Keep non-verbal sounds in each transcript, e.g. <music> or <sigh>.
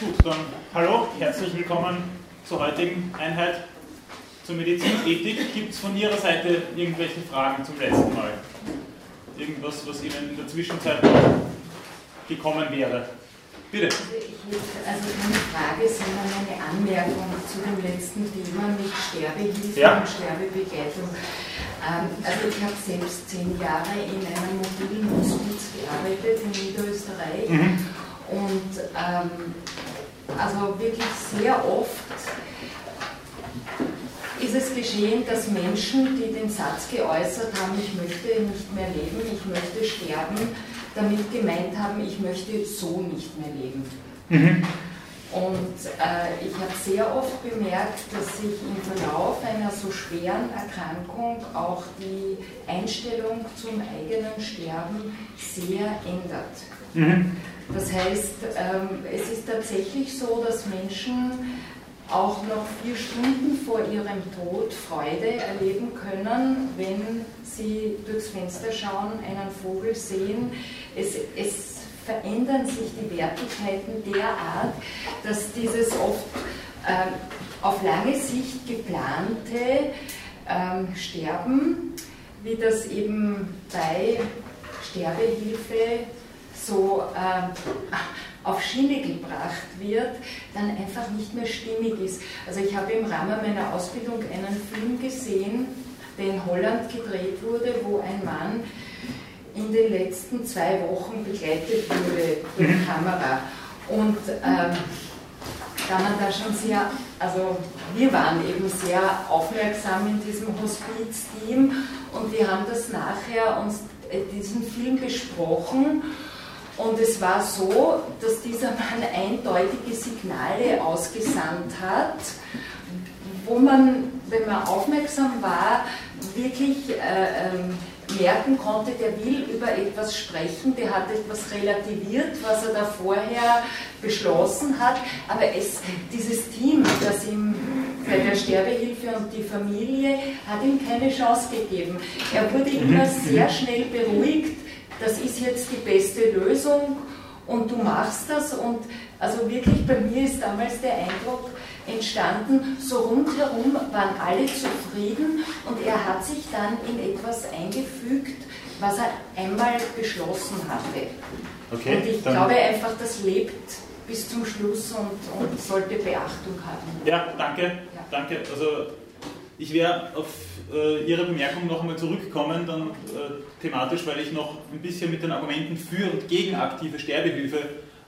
Gut, dann hallo, herzlich willkommen zur heutigen Einheit zur Medizinethik. Gibt es von Ihrer Seite irgendwelche Fragen zum letzten Mal? Irgendwas, was Ihnen in der Zwischenzeit gekommen wäre? Bitte. Also, also keine Frage, sondern eine Anmerkung zu dem letzten Thema mit Sterbehilfe Ja. und Sterbebegleitung. Ähm, also ich habe selbst zehn Jahre in einem mobilen Hospiz gearbeitet in Niederösterreich Mhm. und ähm, also wirklich sehr oft ist es geschehen, dass Menschen, die den Satz geäußert haben, ich möchte nicht mehr leben, ich möchte sterben, damit gemeint haben, ich möchte so nicht mehr leben. Mhm. Und äh, ich habe sehr oft bemerkt, dass sich im Verlauf einer so schweren Erkrankung auch die Einstellung zum eigenen Sterben sehr ändert. Mhm. Das heißt, ähm, es ist tatsächlich so, dass Menschen auch noch vier Stunden vor ihrem Tod Freude erleben können, wenn sie durchs Fenster schauen, einen Vogel sehen. Es, es verändern sich die Wertigkeiten derart, dass dieses oft ähm, auf lange Sicht geplante ähm, Sterben, wie das eben bei Sterbehilfe so ähm, auf Schiene gebracht wird, dann einfach nicht mehr stimmig ist. Also ich habe im Rahmen meiner Ausbildung einen Film gesehen, der in Holland gedreht wurde, wo ein Mann in den letzten zwei Wochen begleitet wurde durch Mhm. Kamera. Und ähm, da man da schon sehr, also wir waren eben sehr aufmerksam in diesem Hospizteam und wir haben das nachher uns äh, diesen Film besprochen und es war so, dass dieser Mann eindeutige Signale ausgesandt hat, wo man, wenn man aufmerksam war, wirklich äh, ähm, merken konnte, der will über etwas sprechen, der hat etwas relativiert, was er da vorher beschlossen hat, aber es, dieses Team, das ihm bei der Sterbehilfe und die Familie, hat ihm keine Chance gegeben. Er wurde immer sehr schnell beruhigt, das ist jetzt die beste Lösung und du machst das und also wirklich bei mir ist damals der Eindruck entstanden, so rundherum waren alle zufrieden und er hat sich dann in etwas eingefügt, was er einmal beschlossen hatte. Okay, und ich glaube einfach, das lebt bis zum Schluss und, und sollte Beachtung haben. Ja, danke. Danke. Also ich werde auf äh, Ihre Bemerkung noch einmal zurückkommen, dann äh, thematisch, weil ich noch ein bisschen mit den Argumenten für und gegen aktive Sterbehilfe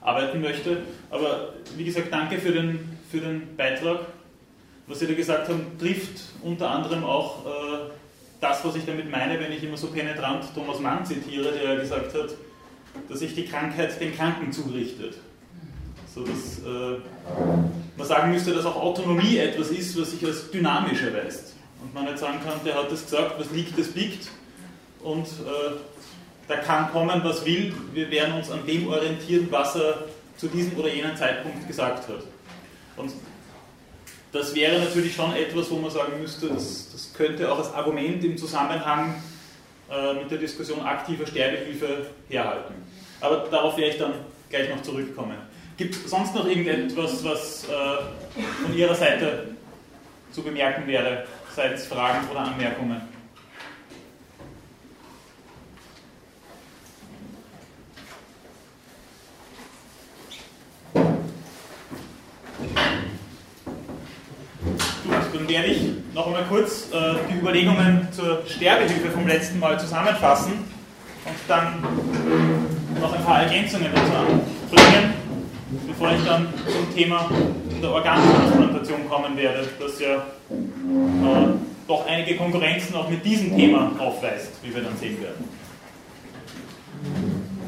arbeiten möchte. Aber wie gesagt, danke für den, für den Beitrag. Was Sie da gesagt haben, trifft unter anderem auch äh, das, was ich damit meine, wenn ich immer so penetrant Thomas Mann zitiere, der gesagt hat, dass sich die Krankheit den Kranken zurichtet. So dass äh, man sagen müsste, dass auch Autonomie etwas ist, was sich als dynamisch erweist. Und man nicht sagen kann, der hat das gesagt, was liegt, das biegt. Und äh, da kann kommen, was will. Wir werden uns an dem orientieren, was er zu diesem oder jenem Zeitpunkt gesagt hat. Und das wäre natürlich schon etwas, wo man sagen müsste, das, das könnte auch als Argument im Zusammenhang äh, mit der Diskussion aktiver Sterbehilfe herhalten. Aber darauf werde ich dann gleich noch zurückkommen. Gibt es sonst noch irgendetwas, was äh, von Ihrer Seite zu bemerken wäre, seitens Fragen oder Anmerkungen? Gut, dann werde ich noch einmal kurz äh, die Überlegungen zur Sterbehilfe vom letzten Mal zusammenfassen und dann noch ein paar Ergänzungen dazu anbringen, bevor ich dann zum Thema der Organtransplantation kommen werde, das ja äh, doch einige Konkurrenzen auch mit diesem Thema aufweist, wie wir dann sehen werden.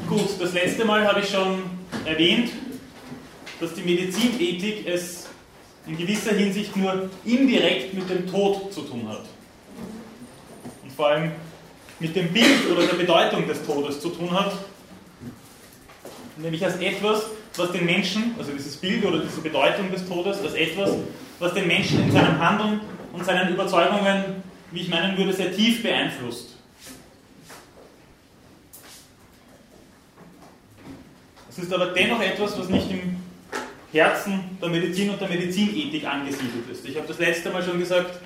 Gut, das letzte Mal habe ich schon erwähnt, dass die Medizinethik es in gewisser Hinsicht nur indirekt mit dem Tod zu tun hat. Und vor allem mit dem Bild oder der Bedeutung des Todes zu tun hat, nämlich als etwas, was den Menschen, also dieses Bild oder diese Bedeutung des Todes, als etwas, was den Menschen in seinem Handeln und seinen Überzeugungen, wie ich meinen würde, sehr tief beeinflusst. Es ist aber dennoch etwas, was nicht im Herzen der Medizin und der Medizinethik angesiedelt ist. Ich habe das letzte Mal schon gesagt,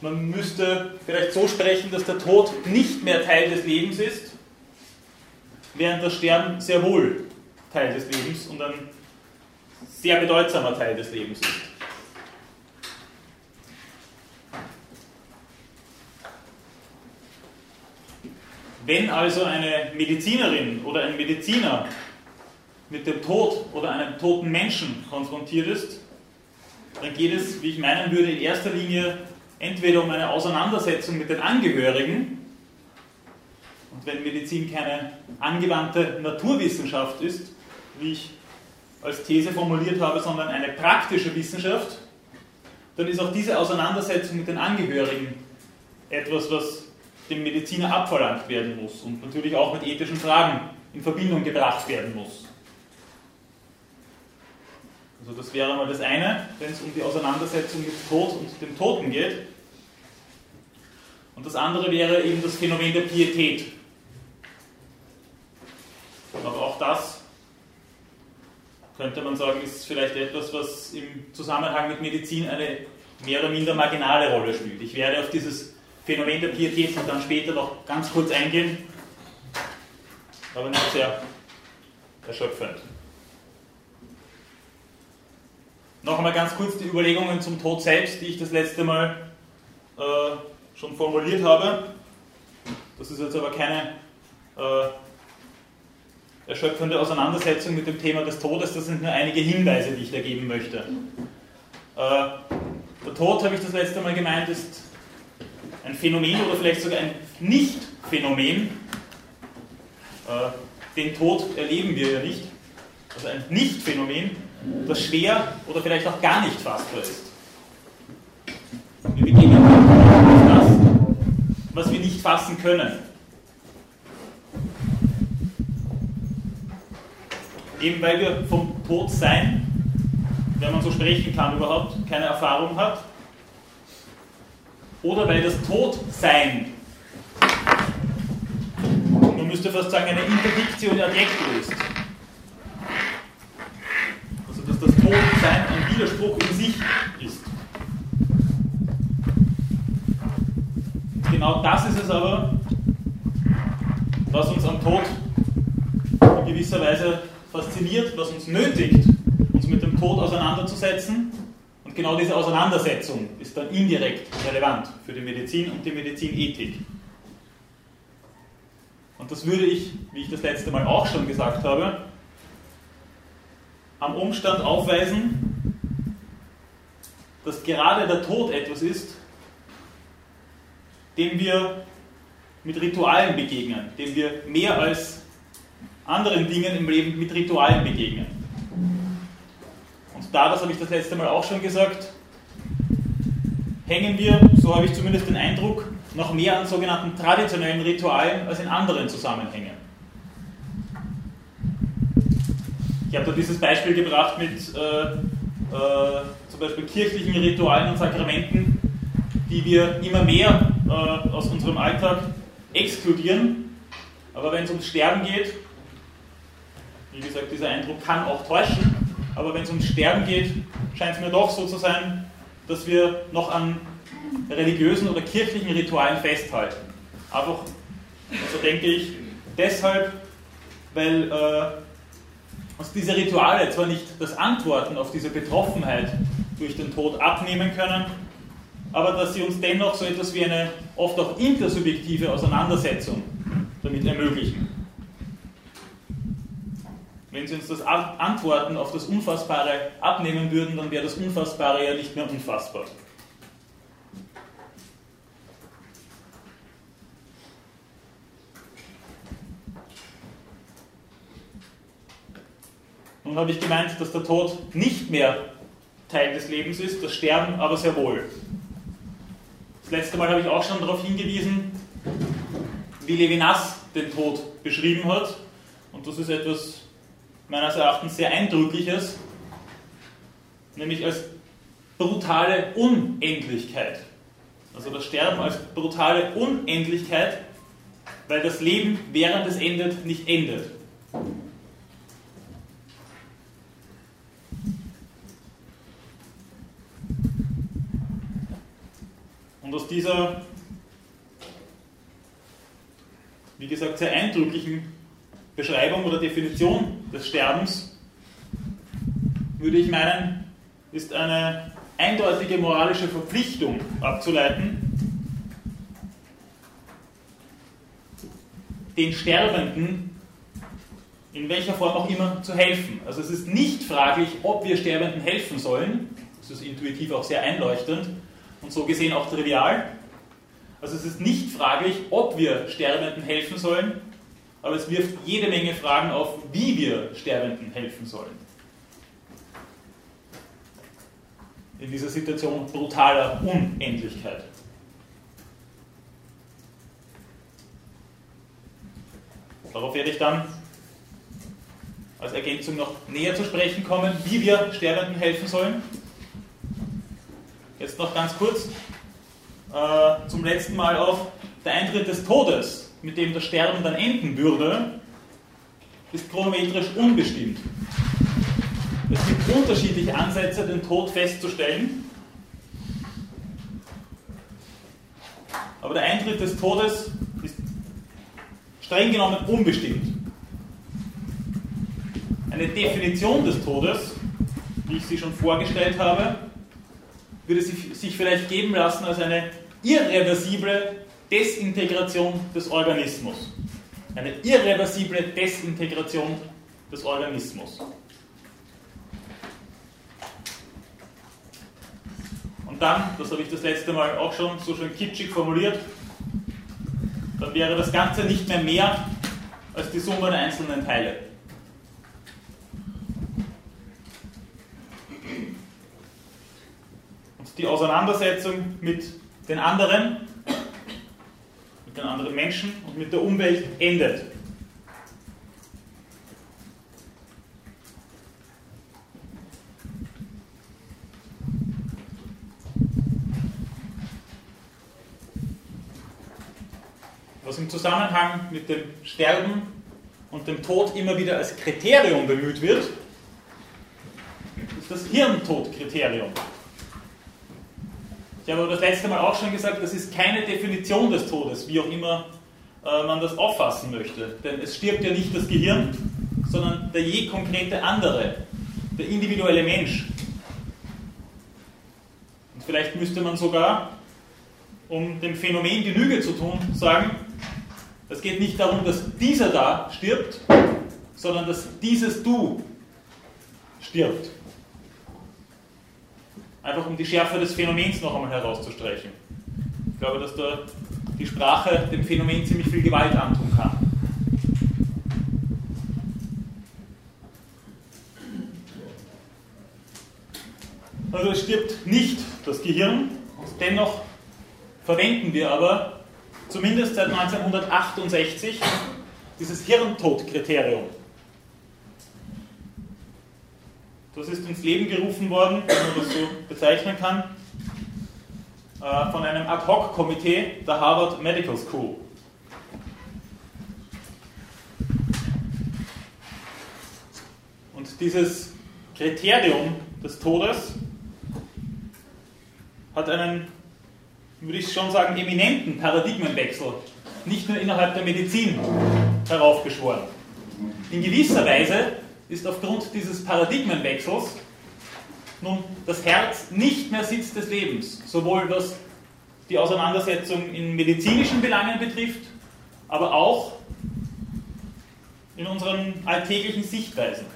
man müsste vielleicht so sprechen, dass der Tod nicht mehr Teil des Lebens ist, während das Sterben sehr wohl Teil des Lebens und ein sehr bedeutsamer Teil des Lebens ist. Wenn also eine Medizinerin oder ein Mediziner mit dem Tod oder einem toten Menschen konfrontiert ist, dann geht es, wie ich meinen würde, in erster Linie entweder um eine Auseinandersetzung mit den Angehörigen, und wenn Medizin keine angewandte Naturwissenschaft ist, wie ich als These formuliert habe, sondern eine praktische Wissenschaft, dann ist auch diese Auseinandersetzung mit den Angehörigen etwas, was dem Mediziner abverlangt werden muss und natürlich auch mit ethischen Fragen in Verbindung gebracht werden muss. Also das wäre mal das eine, wenn es um die Auseinandersetzung mit Tod und dem Toten geht. Und das andere wäre eben das Phänomen der Pietät. Aber auch das könnte man sagen, ist vielleicht etwas, was im Zusammenhang mit Medizin eine mehr oder minder marginale Rolle spielt. Ich werde auf dieses Phänomen der Pietät dann später noch ganz kurz eingehen, aber nicht sehr erschöpfend. Noch einmal ganz kurz die Überlegungen zum Tod selbst, die ich das letzte Mal äh, schon formuliert habe. Das ist jetzt aber keine äh, erschöpfende Auseinandersetzung mit dem Thema des Todes, das sind nur einige Hinweise, die ich da geben möchte. Äh, der Tod, habe ich das letzte Mal gemeint, ist ein Phänomen oder vielleicht sogar ein Nicht-Phänomen. Äh, den Tod erleben wir ja nicht. Also ein Nicht-Phänomen, das schwer oder vielleicht auch gar nicht fassbar ist. Wir begegnen auf das, was wir nicht fassen können. Eben weil wir vom Todsein, wenn man so sprechen kann, überhaupt keine Erfahrung hat, oder weil das Todsein, man müsste fast sagen, eine Interdiktio adjecto ist. Also dass das Todsein ein Widerspruch in sich ist. Genau das ist es aber, was uns am Tod in gewisser Weise fasziniert, was uns nötigt, uns mit dem Tod auseinanderzusetzen genau diese Auseinandersetzung ist dann indirekt relevant für die Medizin und die Medizinethik. Und das würde ich, wie ich das letzte Mal auch schon gesagt habe, am Umstand aufweisen, dass gerade der Tod etwas ist, dem wir mit Ritualen begegnen, dem wir mehr als anderen Dingen im Leben mit Ritualen begegnen da, das habe ich das letzte Mal auch schon gesagt, hängen wir, so habe ich zumindest den Eindruck, noch mehr an sogenannten traditionellen Ritualen als in anderen Zusammenhängen. Ich habe da dieses Beispiel gebracht mit äh, äh, zum Beispiel kirchlichen Ritualen und Sakramenten, die wir immer mehr äh, aus unserem Alltag exkludieren. Aber wenn es ums Sterben geht, wie gesagt, dieser Eindruck kann auch täuschen, aber wenn es ums Sterben geht, scheint es mir doch so zu sein, dass wir noch an religiösen oder kirchlichen Ritualen festhalten. Einfach, also denke ich, deshalb, weil äh, uns diese Rituale zwar nicht das Antworten auf diese Betroffenheit durch den Tod abnehmen können, aber dass sie uns dennoch so etwas wie eine oft auch intersubjektive Auseinandersetzung damit ermöglichen. Wenn Sie uns das Antworten auf das Unfassbare abnehmen würden, dann wäre das Unfassbare ja nicht mehr unfassbar. Nun habe ich gemeint, dass der Tod nicht mehr Teil des Lebens ist, das Sterben aber sehr wohl. Das letzte Mal habe ich auch schon darauf hingewiesen, wie Levinas den Tod beschrieben hat. Und das ist etwas meines Erachtens sehr eindrückliches, nämlich als brutale Unendlichkeit. Also das Sterben als brutale Unendlichkeit, weil das Leben, während es endet, nicht endet. Und aus dieser, wie gesagt, sehr eindrücklichen Beschreibung oder Definition des Sterbens würde ich meinen, ist eine eindeutige moralische Verpflichtung abzuleiten, den Sterbenden in welcher Form auch immer zu helfen. Also es ist nicht fraglich, ob wir Sterbenden helfen sollen. Das ist intuitiv auch sehr einleuchtend und so gesehen auch trivial. Also es ist nicht fraglich, ob wir Sterbenden helfen sollen, aber es wirft jede Menge Fragen auf, wie wir Sterbenden helfen sollen. In dieser Situation brutaler Unendlichkeit. Darauf werde ich dann als Ergänzung noch näher zu sprechen kommen, wie wir Sterbenden helfen sollen. Jetzt noch ganz kurz äh, zum letzten Mal auf der Eintritt des Todes, mit dem das Sterben dann enden würde, ist chronometrisch unbestimmt. Es gibt unterschiedliche Ansätze, den Tod festzustellen. Aber der Eintritt des Todes ist streng genommen unbestimmt. Eine Definition des Todes, wie ich sie schon vorgestellt habe, würde sich vielleicht geben lassen als eine irreversible Desintegration des Organismus. Eine irreversible Desintegration des Organismus. Und dann, das habe ich das letzte Mal auch schon so schön kitschig formuliert, dann wäre das Ganze nicht mehr mehr als die Summe der einzelnen Teile. Und die Auseinandersetzung mit den anderen, mit den anderen Menschen und mit der Umwelt endet. was im Zusammenhang mit dem Sterben und dem Tod immer wieder als Kriterium bemüht wird, ist das Hirntodkriterium. Ich habe das letzte Mal auch schon gesagt, das ist keine Definition des Todes, wie auch immer äh, man das auffassen möchte. Denn es stirbt ja nicht das Gehirn, sondern der je konkrete andere, der individuelle Mensch. Und vielleicht müsste man sogar, um dem Phänomen Genüge zu tun, sagen, es geht nicht darum, dass dieser da stirbt, sondern dass dieses Du stirbt. Einfach um die Schärfe des Phänomens noch einmal herauszustreichen. Ich glaube, dass da die Sprache dem Phänomen ziemlich viel Gewalt antun kann. Also es stirbt nicht das Gehirn, dennoch verwenden wir aber zumindest seit 1968 dieses Hirntodkriterium. Das ist ins Leben gerufen worden, wenn man das so bezeichnen kann, äh, von einem Ad-Hoc-Komitee der Harvard Medical School. Und dieses Kriterium des Todes hat einen würde ich schon sagen, eminenten Paradigmenwechsel, nicht nur innerhalb der Medizin, heraufbeschworen. In gewisser Weise ist aufgrund dieses Paradigmenwechsels nun das Herz nicht mehr Sitz des Lebens, sowohl was die Auseinandersetzung in medizinischen Belangen betrifft, aber auch in unseren alltäglichen Sichtweisen.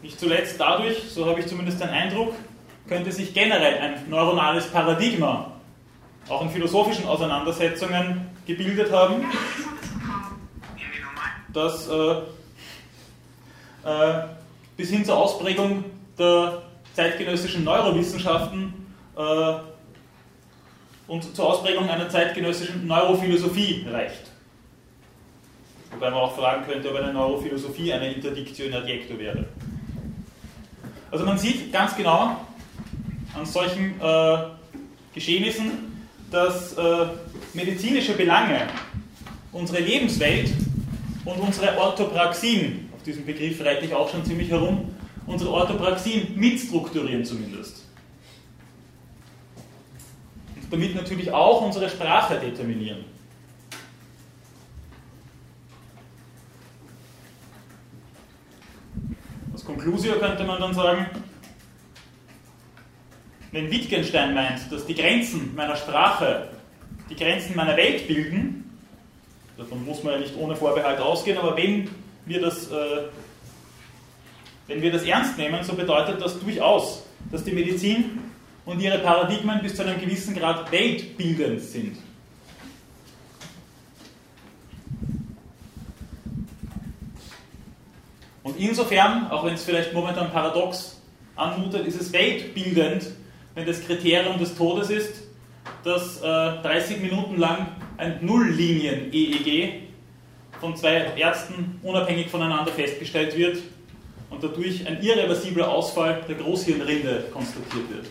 Nicht zuletzt dadurch, so habe ich zumindest den Eindruck, könnte sich generell ein neuronales Paradigma auch in philosophischen Auseinandersetzungen gebildet haben, das äh, äh, bis hin zur Ausprägung der zeitgenössischen Neurowissenschaften äh, und zur Ausprägung einer zeitgenössischen Neurophilosophie reicht. Wobei man auch fragen könnte, ob eine Neurophilosophie eine Interdictio in adjecto wäre. Also man sieht ganz genau an solchen äh, Geschehnissen, dass äh, medizinische Belange unsere Lebenswelt und unsere Orthopraxien, auf diesen Begriff reite ich auch schon ziemlich herum, unsere Orthopraxien mitstrukturieren zumindest. Und damit natürlich auch unsere Sprache determinieren. Als Conclusio könnte man dann sagen, wenn Wittgenstein meint, dass die Grenzen meiner Sprache die Grenzen meiner Welt bilden, davon muss man ja nicht ohne Vorbehalt ausgehen, aber wenn wir das, äh, wenn wir das ernst nehmen, so bedeutet das durchaus, dass die Medizin und ihre Paradigmen bis zu einem gewissen Grad weltbildend sind. Und insofern, auch wenn es vielleicht momentan paradox anmutet, ist es weltbildend, wenn das Kriterium des Todes ist, dass äh, 30 Minuten lang ein Nulllinien-EEG von zwei Ärzten unabhängig voneinander festgestellt wird und dadurch ein irreversibler Ausfall der Großhirnrinde konstatiert wird.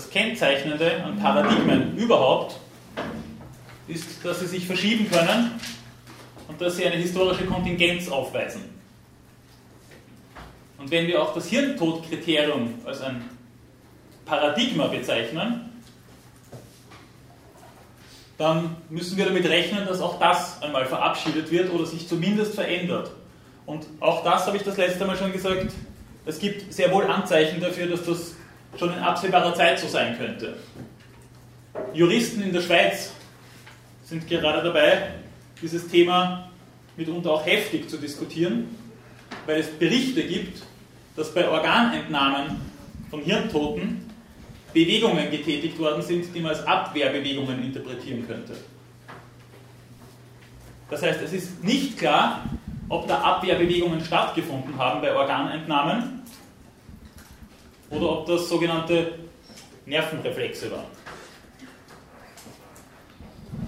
Das Kennzeichnende an Paradigmen überhaupt ist, dass sie sich verschieben können und dass sie eine historische Kontingenz aufweisen. Und wenn wir auch das Hirntodkriterium als ein Paradigma bezeichnen, dann müssen wir damit rechnen, dass auch das einmal verabschiedet wird oder sich zumindest verändert. Und auch das habe ich das letzte Mal schon gesagt, es gibt sehr wohl Anzeichen dafür, dass das schon in absehbarer Zeit so sein könnte. Juristen in der Schweiz sind gerade dabei, dieses Thema mitunter auch heftig zu diskutieren, weil es Berichte gibt, dass bei Organentnahmen von Hirntoten Bewegungen getätigt worden sind, die man als Abwehrbewegungen interpretieren könnte. Das heißt, es ist nicht klar, ob da Abwehrbewegungen stattgefunden haben bei Organentnahmen oder ob das sogenannte Nervenreflexe waren.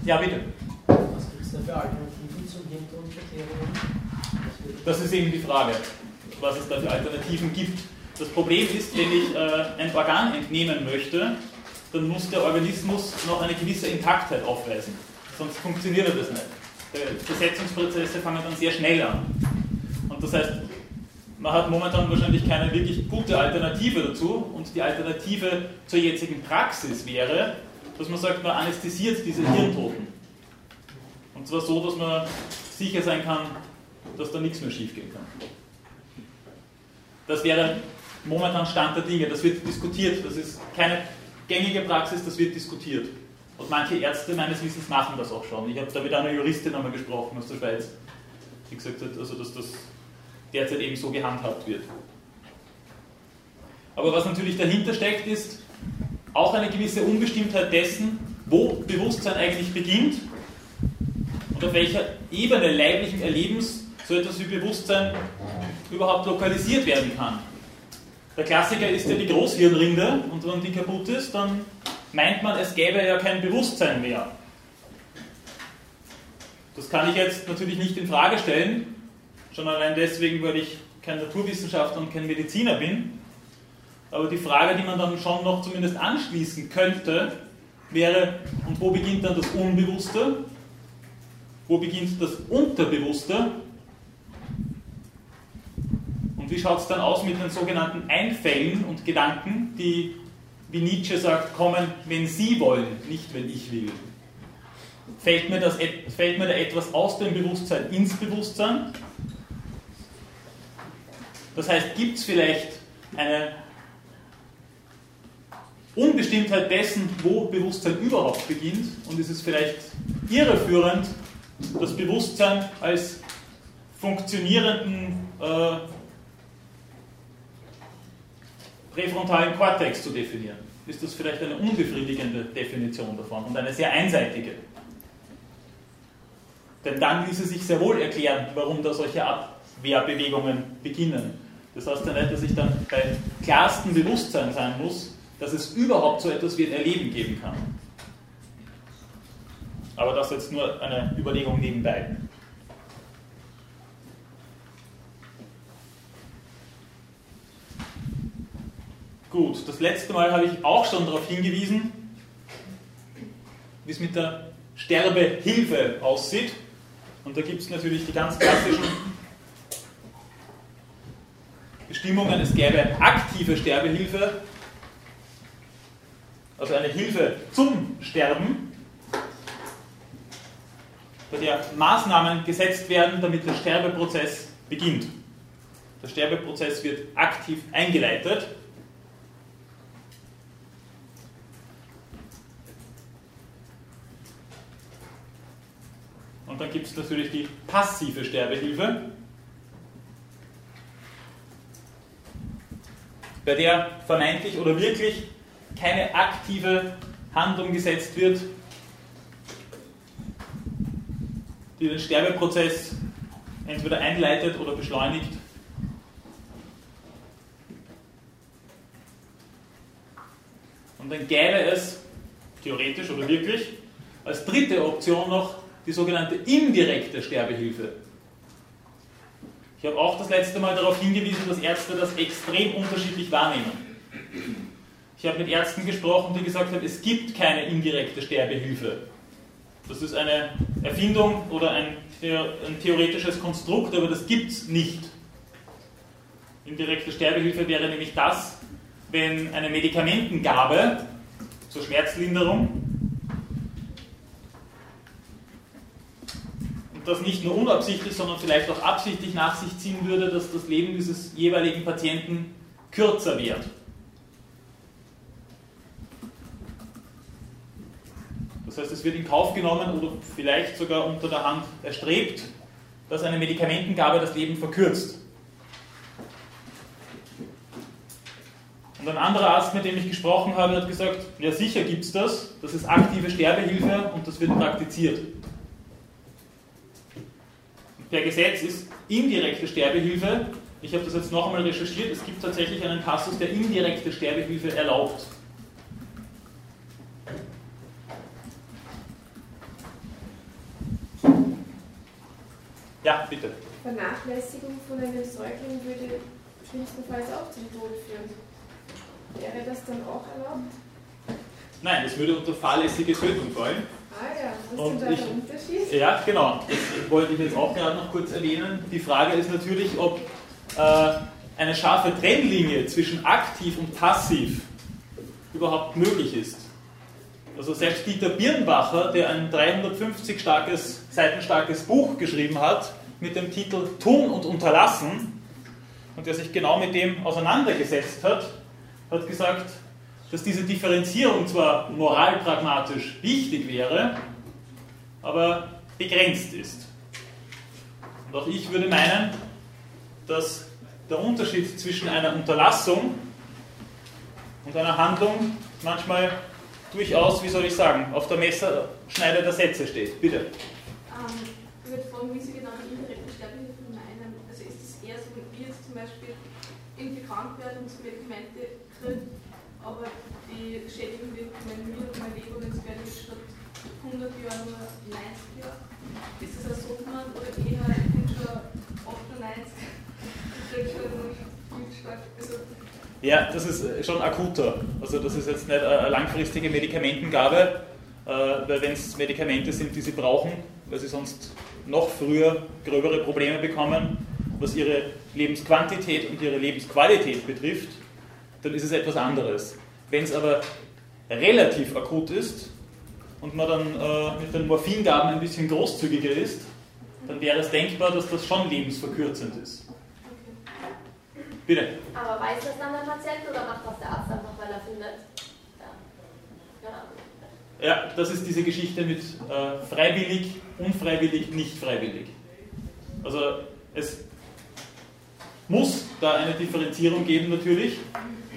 Ja, bitte. Was gibt es da für Alternativen zum Hirntodkriterium? Das ist eben die Frage, was es da für Alternativen gibt. Das Problem ist, wenn ich äh, ein Organ entnehmen möchte, dann muss der Organismus noch eine gewisse Intaktheit aufweisen. Sonst funktioniert das nicht. Die Versetzungsprozesse fangen dann sehr schnell an. Und das heißt, man hat momentan wahrscheinlich keine wirklich gute Alternative dazu. Und die Alternative zur jetzigen Praxis wäre, dass man sagt, man anästhesiert diese Hirntoten. Und zwar so, dass man sicher sein kann, dass da nichts mehr schiefgehen kann. Das wäre momentan Stand der Dinge. Das wird diskutiert. Das ist keine gängige Praxis, das wird diskutiert. Und manche Ärzte meines Wissens machen das auch schon. Ich habe da mit einer Juristin einmal gesprochen aus der Schweiz, die gesagt hat, also dass das derzeit eben so gehandhabt wird. Aber was natürlich dahinter steckt, ist auch eine gewisse Unbestimmtheit dessen, wo Bewusstsein eigentlich beginnt und auf welcher Ebene leiblichen Erlebens so etwas wie Bewusstsein überhaupt lokalisiert werden kann. Der Klassiker ist ja die Großhirnrinde und wenn die kaputt ist, dann meint man, es gäbe ja kein Bewusstsein mehr. Das kann ich jetzt natürlich nicht in Frage stellen, schon allein deswegen, weil ich kein Naturwissenschaftler und kein Mediziner bin. Aber die Frage, die man dann schon noch zumindest anschließen könnte, wäre, und wo beginnt dann das Unbewusste? Wo beginnt das Unterbewusste? Und wie schaut es dann aus mit den sogenannten Einfällen und Gedanken, die, wie Nietzsche sagt, kommen, wenn Sie wollen, nicht wenn ich will? Fällt mir, das, fällt mir da etwas aus dem Bewusstsein ins Bewusstsein? Das heißt, gibt es vielleicht eine Unbestimmtheit dessen, wo Bewusstsein überhaupt beginnt und ist es vielleicht irreführend, das Bewusstsein als funktionierenden äh, präfrontalen Kortex zu definieren. Ist das vielleicht eine unbefriedigende Definition davon und eine sehr einseitige? Denn dann ließe sich sehr wohl erklären, warum da solche Abwehrbewegungen beginnen. Das heißt ja nicht, dass ich dann bei klarstem Bewusstsein sein muss, dass es überhaupt so etwas wie ein Erleben geben kann. Aber das jetzt nur eine Überlegung nebenbei. Gut, das letzte Mal habe ich auch schon darauf hingewiesen, wie es mit der Sterbehilfe aussieht. Und da gibt es natürlich die ganz klassischen Bestimmungen. Es gäbe aktive Sterbehilfe, also eine Hilfe zum Sterben, bei der Maßnahmen gesetzt werden, damit der Sterbeprozess beginnt. Der Sterbeprozess wird aktiv eingeleitet. Und dann gibt es natürlich die passive Sterbehilfe, bei der vermeintlich oder wirklich keine aktive Handlung gesetzt wird, die den Sterbeprozess entweder einleitet oder beschleunigt. Und dann gäbe es, theoretisch oder wirklich, als dritte Option noch die sogenannte indirekte Sterbehilfe. Ich habe auch das letzte Mal darauf hingewiesen, dass Ärzte das extrem unterschiedlich wahrnehmen. Ich habe mit Ärzten gesprochen, die gesagt haben, es gibt keine indirekte Sterbehilfe. Das ist eine Erfindung oder ein, ein theoretisches Konstrukt, aber das gibt es nicht. Indirekte Sterbehilfe wäre nämlich das, wenn eine Medikamentengabe zur Schmerzlinderung das nicht nur unabsichtlich, sondern vielleicht auch absichtlich nach sich ziehen würde, dass das Leben dieses jeweiligen Patienten kürzer wird. Das heißt, es wird in Kauf genommen oder vielleicht sogar unter der Hand erstrebt, dass eine Medikamentengabe das Leben verkürzt. Und ein anderer Arzt, mit dem ich gesprochen habe, hat gesagt, ja sicher gibt es das, das ist aktive Sterbehilfe und das wird praktiziert per Gesetz ist indirekte Sterbehilfe. Ich habe das jetzt noch einmal recherchiert. Es gibt tatsächlich einen Passus, der indirekte Sterbehilfe erlaubt. Ja, bitte. Vernachlässigung von einem Säugling würde schlimmstenfalls auch zum Tod führen. Wäre das dann auch erlaubt? Nein, es würde unter fahrlässige Tötung fallen. Ah ja, was ist der Unterschied? Ja, genau. Das wollte ich jetzt auch gerade noch kurz erwähnen. Die Frage ist natürlich, ob äh, eine scharfe Trennlinie zwischen aktiv und passiv überhaupt möglich ist. Also selbst Dieter Birnbacher, der ein 350 starkes, Seiten starkes Buch geschrieben hat mit dem Titel Tun und Unterlassen und der sich genau mit dem auseinandergesetzt hat, hat gesagt, dass diese Differenzierung zwar moralpragmatisch wichtig wäre, aber begrenzt ist. Und auch ich würde meinen, dass der Unterschied zwischen einer Unterlassung und einer Handlung manchmal durchaus, wie soll ich sagen, auf der Messerschneide der Sätze steht. Bitte. Ähm, ich würde fragen, wie Sie genau die indirekte Sterbehilfe meinen. Also ist es eher so, wie jetzt zum Beispiel irgendwie krank werden und Medikamente kriegen, aber die Schädigung wird mein Mir und mein Leben, wenn es werde ich statt 100 Jahren nur 90 Jahre. Ist das ein Sodmann oder eher, ich bin schon 98, ich bin schon viel stark. Also, ja, das ist äh, schon akuter. Also das ist jetzt nicht eine langfristige Medikamentengabe, äh, weil wenn es Medikamente sind, die sie brauchen, weil sie sonst noch früher gröbere Probleme bekommen, was ihre Lebensquantität und ihre Lebensqualität betrifft, dann ist es etwas anderes. Wenn es aber relativ akut ist und man dann äh, mit den Morphingaben ein bisschen großzügiger ist, dann wäre es denkbar, dass das schon lebensverkürzend ist. Bitte. Aber weiß das dann der Patient oder macht das der Arzt einfach, weil er findet? Ja, ja das ist diese Geschichte mit äh, freiwillig, unfreiwillig, nicht freiwillig. Also es muss da eine Differenzierung geben natürlich.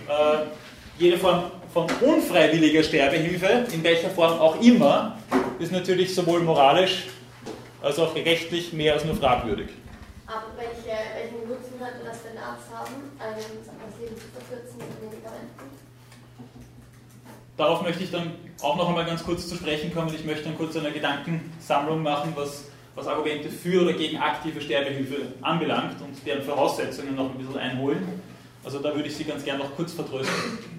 Äh, jede Form von unfreiwilliger Sterbehilfe, in welcher Form auch immer, ist natürlich sowohl moralisch als auch rechtlich mehr als nur fragwürdig. Aber welche, welchen Nutzen könnte das für den Arzt haben, einem das Leben zu verkürzen mit Medikamenten? Darauf möchte ich dann auch noch einmal ganz kurz zu sprechen kommen. Ich möchte dann kurz eine Gedankensammlung machen, was, was Argumente für oder gegen aktive Sterbehilfe anbelangt und deren Voraussetzungen noch ein bisschen einholen. Also da würde ich Sie ganz gern noch kurz vertrösten.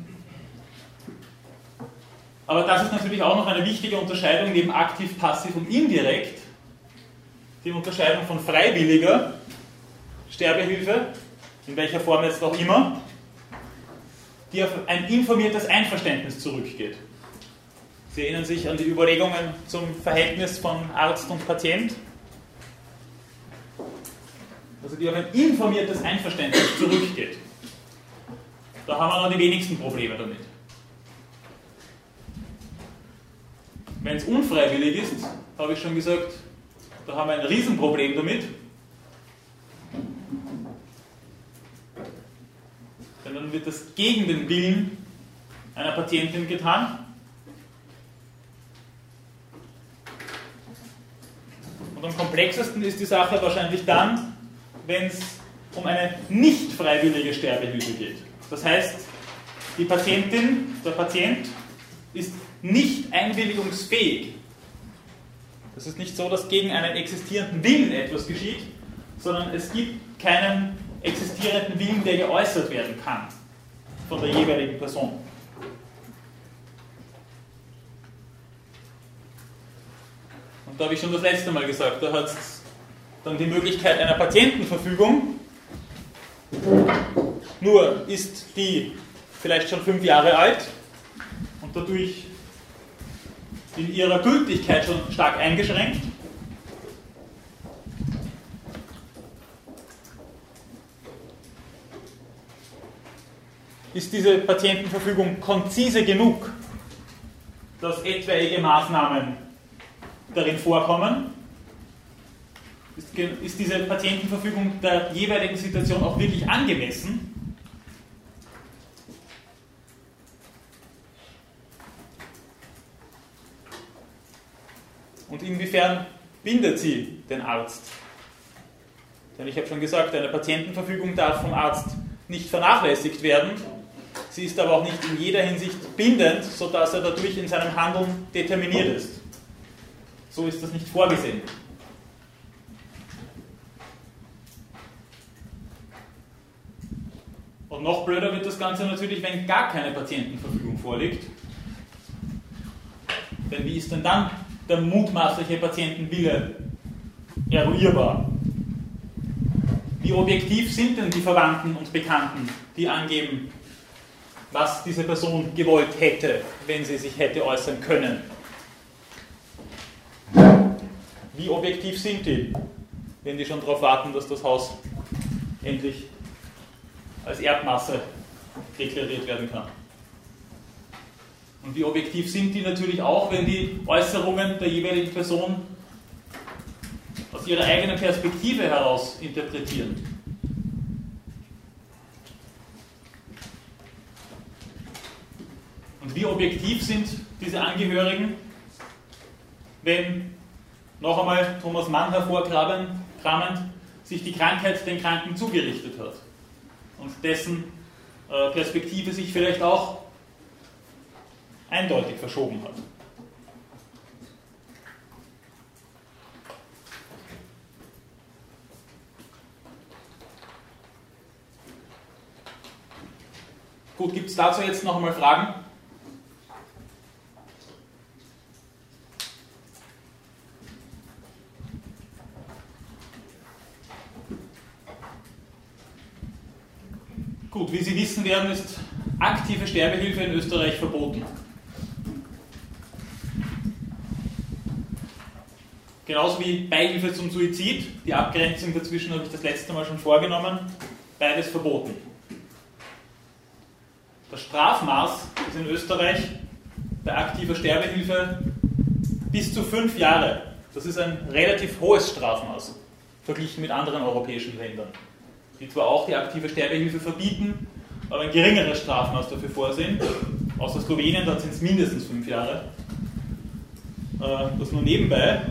Aber das ist natürlich auch noch eine wichtige Unterscheidung neben aktiv, passiv und indirekt. Die Unterscheidung von freiwilliger Sterbehilfe, in welcher Form jetzt auch immer, die auf ein informiertes Einverständnis zurückgeht. Sie erinnern sich an die Überlegungen zum Verhältnis von Arzt und Patient. Also die auf ein informiertes Einverständnis zurückgeht. Da haben wir noch die wenigsten Probleme damit. Wenn es unfreiwillig ist, habe ich schon gesagt, da haben wir ein Riesenproblem damit. Denn dann wird das gegen den Willen einer Patientin getan. Und am komplexesten ist die Sache wahrscheinlich dann, wenn es um eine nicht freiwillige Sterbehilfe geht. Das heißt, die Patientin, der Patient ist nicht einwilligungsfähig. Es ist nicht so, dass gegen einen existierenden Willen etwas geschieht, sondern es gibt keinen existierenden Willen, der geäußert werden kann von der jeweiligen Person. Und da habe ich schon das letzte Mal gesagt, da hat es dann die Möglichkeit einer Patientenverfügung. Nur ist die vielleicht schon fünf Jahre alt und dadurch in ihrer Gültigkeit schon stark eingeschränkt. Ist diese Patientenverfügung konzise genug, dass etwaige Maßnahmen darin vorkommen? Ist, diese Patientenverfügung der jeweiligen Situation auch wirklich angemessen? Und inwiefern bindet sie den Arzt? Denn ich habe schon gesagt, eine Patientenverfügung darf vom Arzt nicht vernachlässigt werden. Sie ist aber auch nicht in jeder Hinsicht bindend, sodass er dadurch in seinem Handeln determiniert ist. So ist das nicht vorgesehen. Und noch blöder wird das Ganze natürlich, wenn gar keine Patientenverfügung vorliegt. Denn wie ist denn dann der mutmaßliche Patientenwille eruierbar? Wie objektiv sind denn die Verwandten und Bekannten, die angeben, was diese Person gewollt hätte, wenn sie sich hätte äußern können? Wie objektiv sind die, wenn die schon darauf warten, dass das Haus endlich als Erdmasse deklariert werden kann? Und wie objektiv sind die natürlich auch, wenn die Äußerungen der jeweiligen Person aus ihrer eigenen Perspektive heraus interpretieren. Und wie objektiv sind diese Angehörigen, wenn noch einmal Thomas Mann hervorkramend sich die Krankheit den Kranken zugerichtet hat und dessen äh, Perspektive sich vielleicht auch eindeutig verschoben hat. Gut, gibt es dazu jetzt noch einmal Fragen? Gut, wie Sie wissen werden, ist aktive Sterbehilfe in Österreich verboten. Genauso wie Beihilfe zum Suizid. Die Abgrenzung dazwischen habe ich das letzte Mal schon vorgenommen. Beides verboten. Das Strafmaß ist in Österreich bei aktiver Sterbehilfe bis zu fünf Jahre. Das ist ein relativ hohes Strafmaß verglichen mit anderen europäischen Ländern, die zwar auch die aktive Sterbehilfe verbieten, aber ein geringeres Strafmaß dafür vorsehen. Außer Slowenien, dort sind es mindestens fünf Jahre. Äh, das nur nebenbei.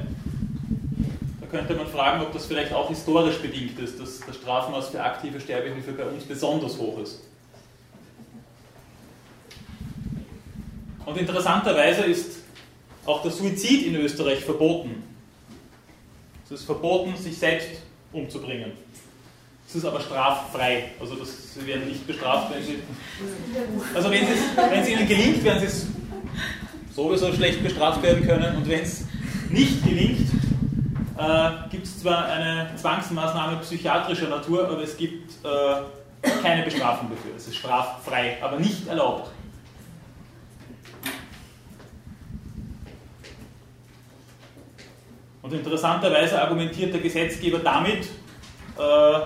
Könnte man fragen, ob das vielleicht auch historisch bedingt ist, dass das Strafmaß für aktive Sterbehilfe bei uns besonders hoch ist. Und interessanterweise ist auch der Suizid in Österreich verboten. Es ist verboten, sich selbst umzubringen. Es ist aber straffrei. Also das, sie werden nicht bestraft, wenn sie. Also wenn, wenn es ihnen gelingt, werden sie sowieso schlecht bestraft werden können. Und wenn es nicht gelingt, äh, gibt es zwar eine Zwangsmaßnahme psychiatrischer Natur, aber es gibt äh, keine Bestrafung dafür. Es ist straffrei, aber nicht erlaubt. Und interessanterweise argumentiert der Gesetzgeber damit, äh,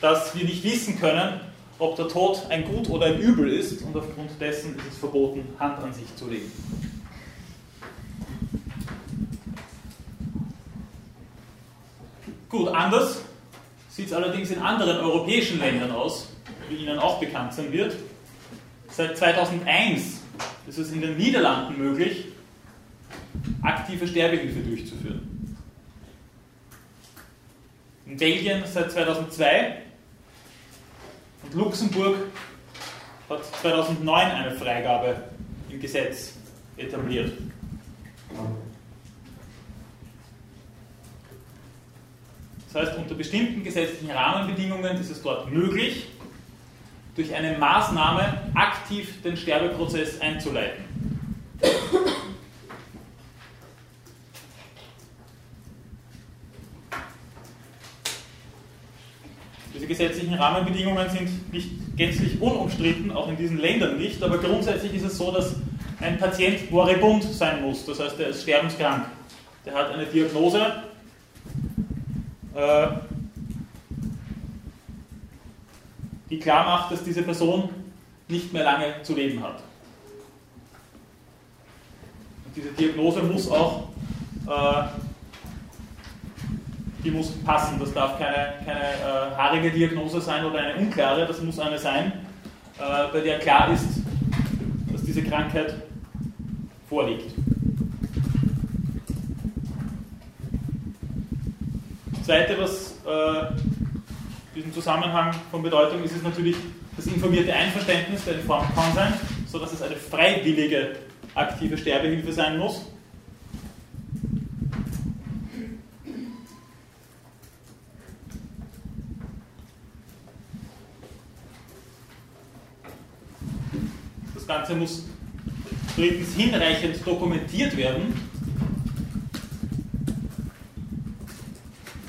dass wir nicht wissen können, ob der Tod ein Gut oder ein Übel ist und aufgrund dessen ist es verboten, Hand an sich zu legen. Gut, anders sieht es allerdings in anderen europäischen Ländern aus, wie Ihnen auch bekannt sein wird. Seit 2001 ist es in den Niederlanden möglich, aktive Sterbehilfe durchzuführen. In Belgien seit 2002 und Luxemburg hat 2009 eine Freigabe im Gesetz etabliert. Das heißt, unter bestimmten gesetzlichen Rahmenbedingungen ist es dort möglich, durch eine Maßnahme aktiv den Sterbeprozess einzuleiten. Diese gesetzlichen Rahmenbedingungen sind nicht gänzlich unumstritten, auch in diesen Ländern nicht, aber grundsätzlich ist es so, dass ein Patient moribund sein muss, das heißt, er ist sterbenskrank. Der hat eine Diagnose, äh, die klar macht, dass diese Person nicht mehr lange zu leben hat. Und diese Diagnose muss auch äh, die muss passen. Das darf keine, keine äh, haarige Diagnose sein oder eine unklare, das muss eine sein, bei der klar ist, dass diese Krankheit vorliegt. Zweite, was äh, in diesem Zusammenhang von Bedeutung ist, ist natürlich das informierte Einverständnis der Informed Consent, sodass es eine freiwillige aktive Sterbehilfe sein muss. Das Ganze muss drittens hinreichend dokumentiert werden.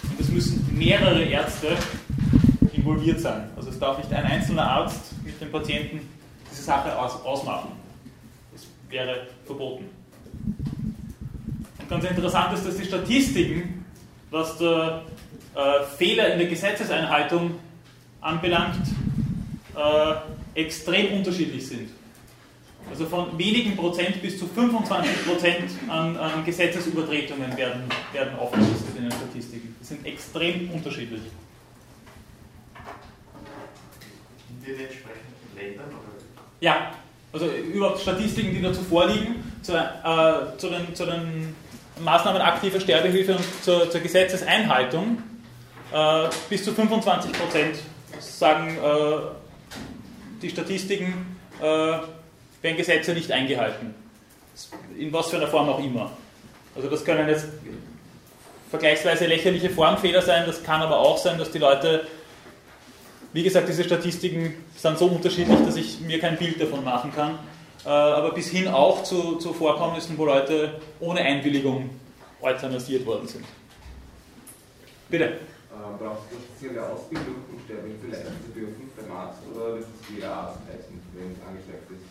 Und es müssen mehrere Ärzte involviert sein. Also es darf nicht ein einzelner Arzt mit dem Patienten diese Sache aus, ausmachen. Das wäre verboten. Und ganz interessant ist, dass die Statistiken, was der äh, Fehler in der Gesetzeseinhaltung anbelangt, äh, extrem unterschiedlich sind. Also von wenigen Prozent bis zu 25 Prozent an, an Gesetzesübertretungen werden, werden aufgelistet in den Statistiken. Sind extrem unterschiedlich. In den entsprechenden Ländern? Oder? Ja, also überhaupt Statistiken, die dazu vorliegen, zu, äh, zu, den, zu den Maßnahmen aktiver Sterbehilfe und zur, zur Gesetzeseinhaltung. Äh, bis zu 25 Prozent sagen äh, die Statistiken, äh, werden Gesetze nicht eingehalten. In was für einer Form auch immer. Also das können jetzt vergleichsweise lächerliche Formfehler sein, das kann aber auch sein, dass die Leute, wie gesagt, diese Statistiken sind so unterschiedlich, dass ich mir kein Bild davon machen kann, äh, aber bis hin auch zu, zu Vorkommnissen, wo Leute ohne Einwilligung euthanasiert worden sind. Bitte. Ähm, eine spezielle Ausbildung, um Sterbehilfe leisten zu dürfen beim Arzt oder wird es jeder Arzt leisten, wenn es angeschleppt ist?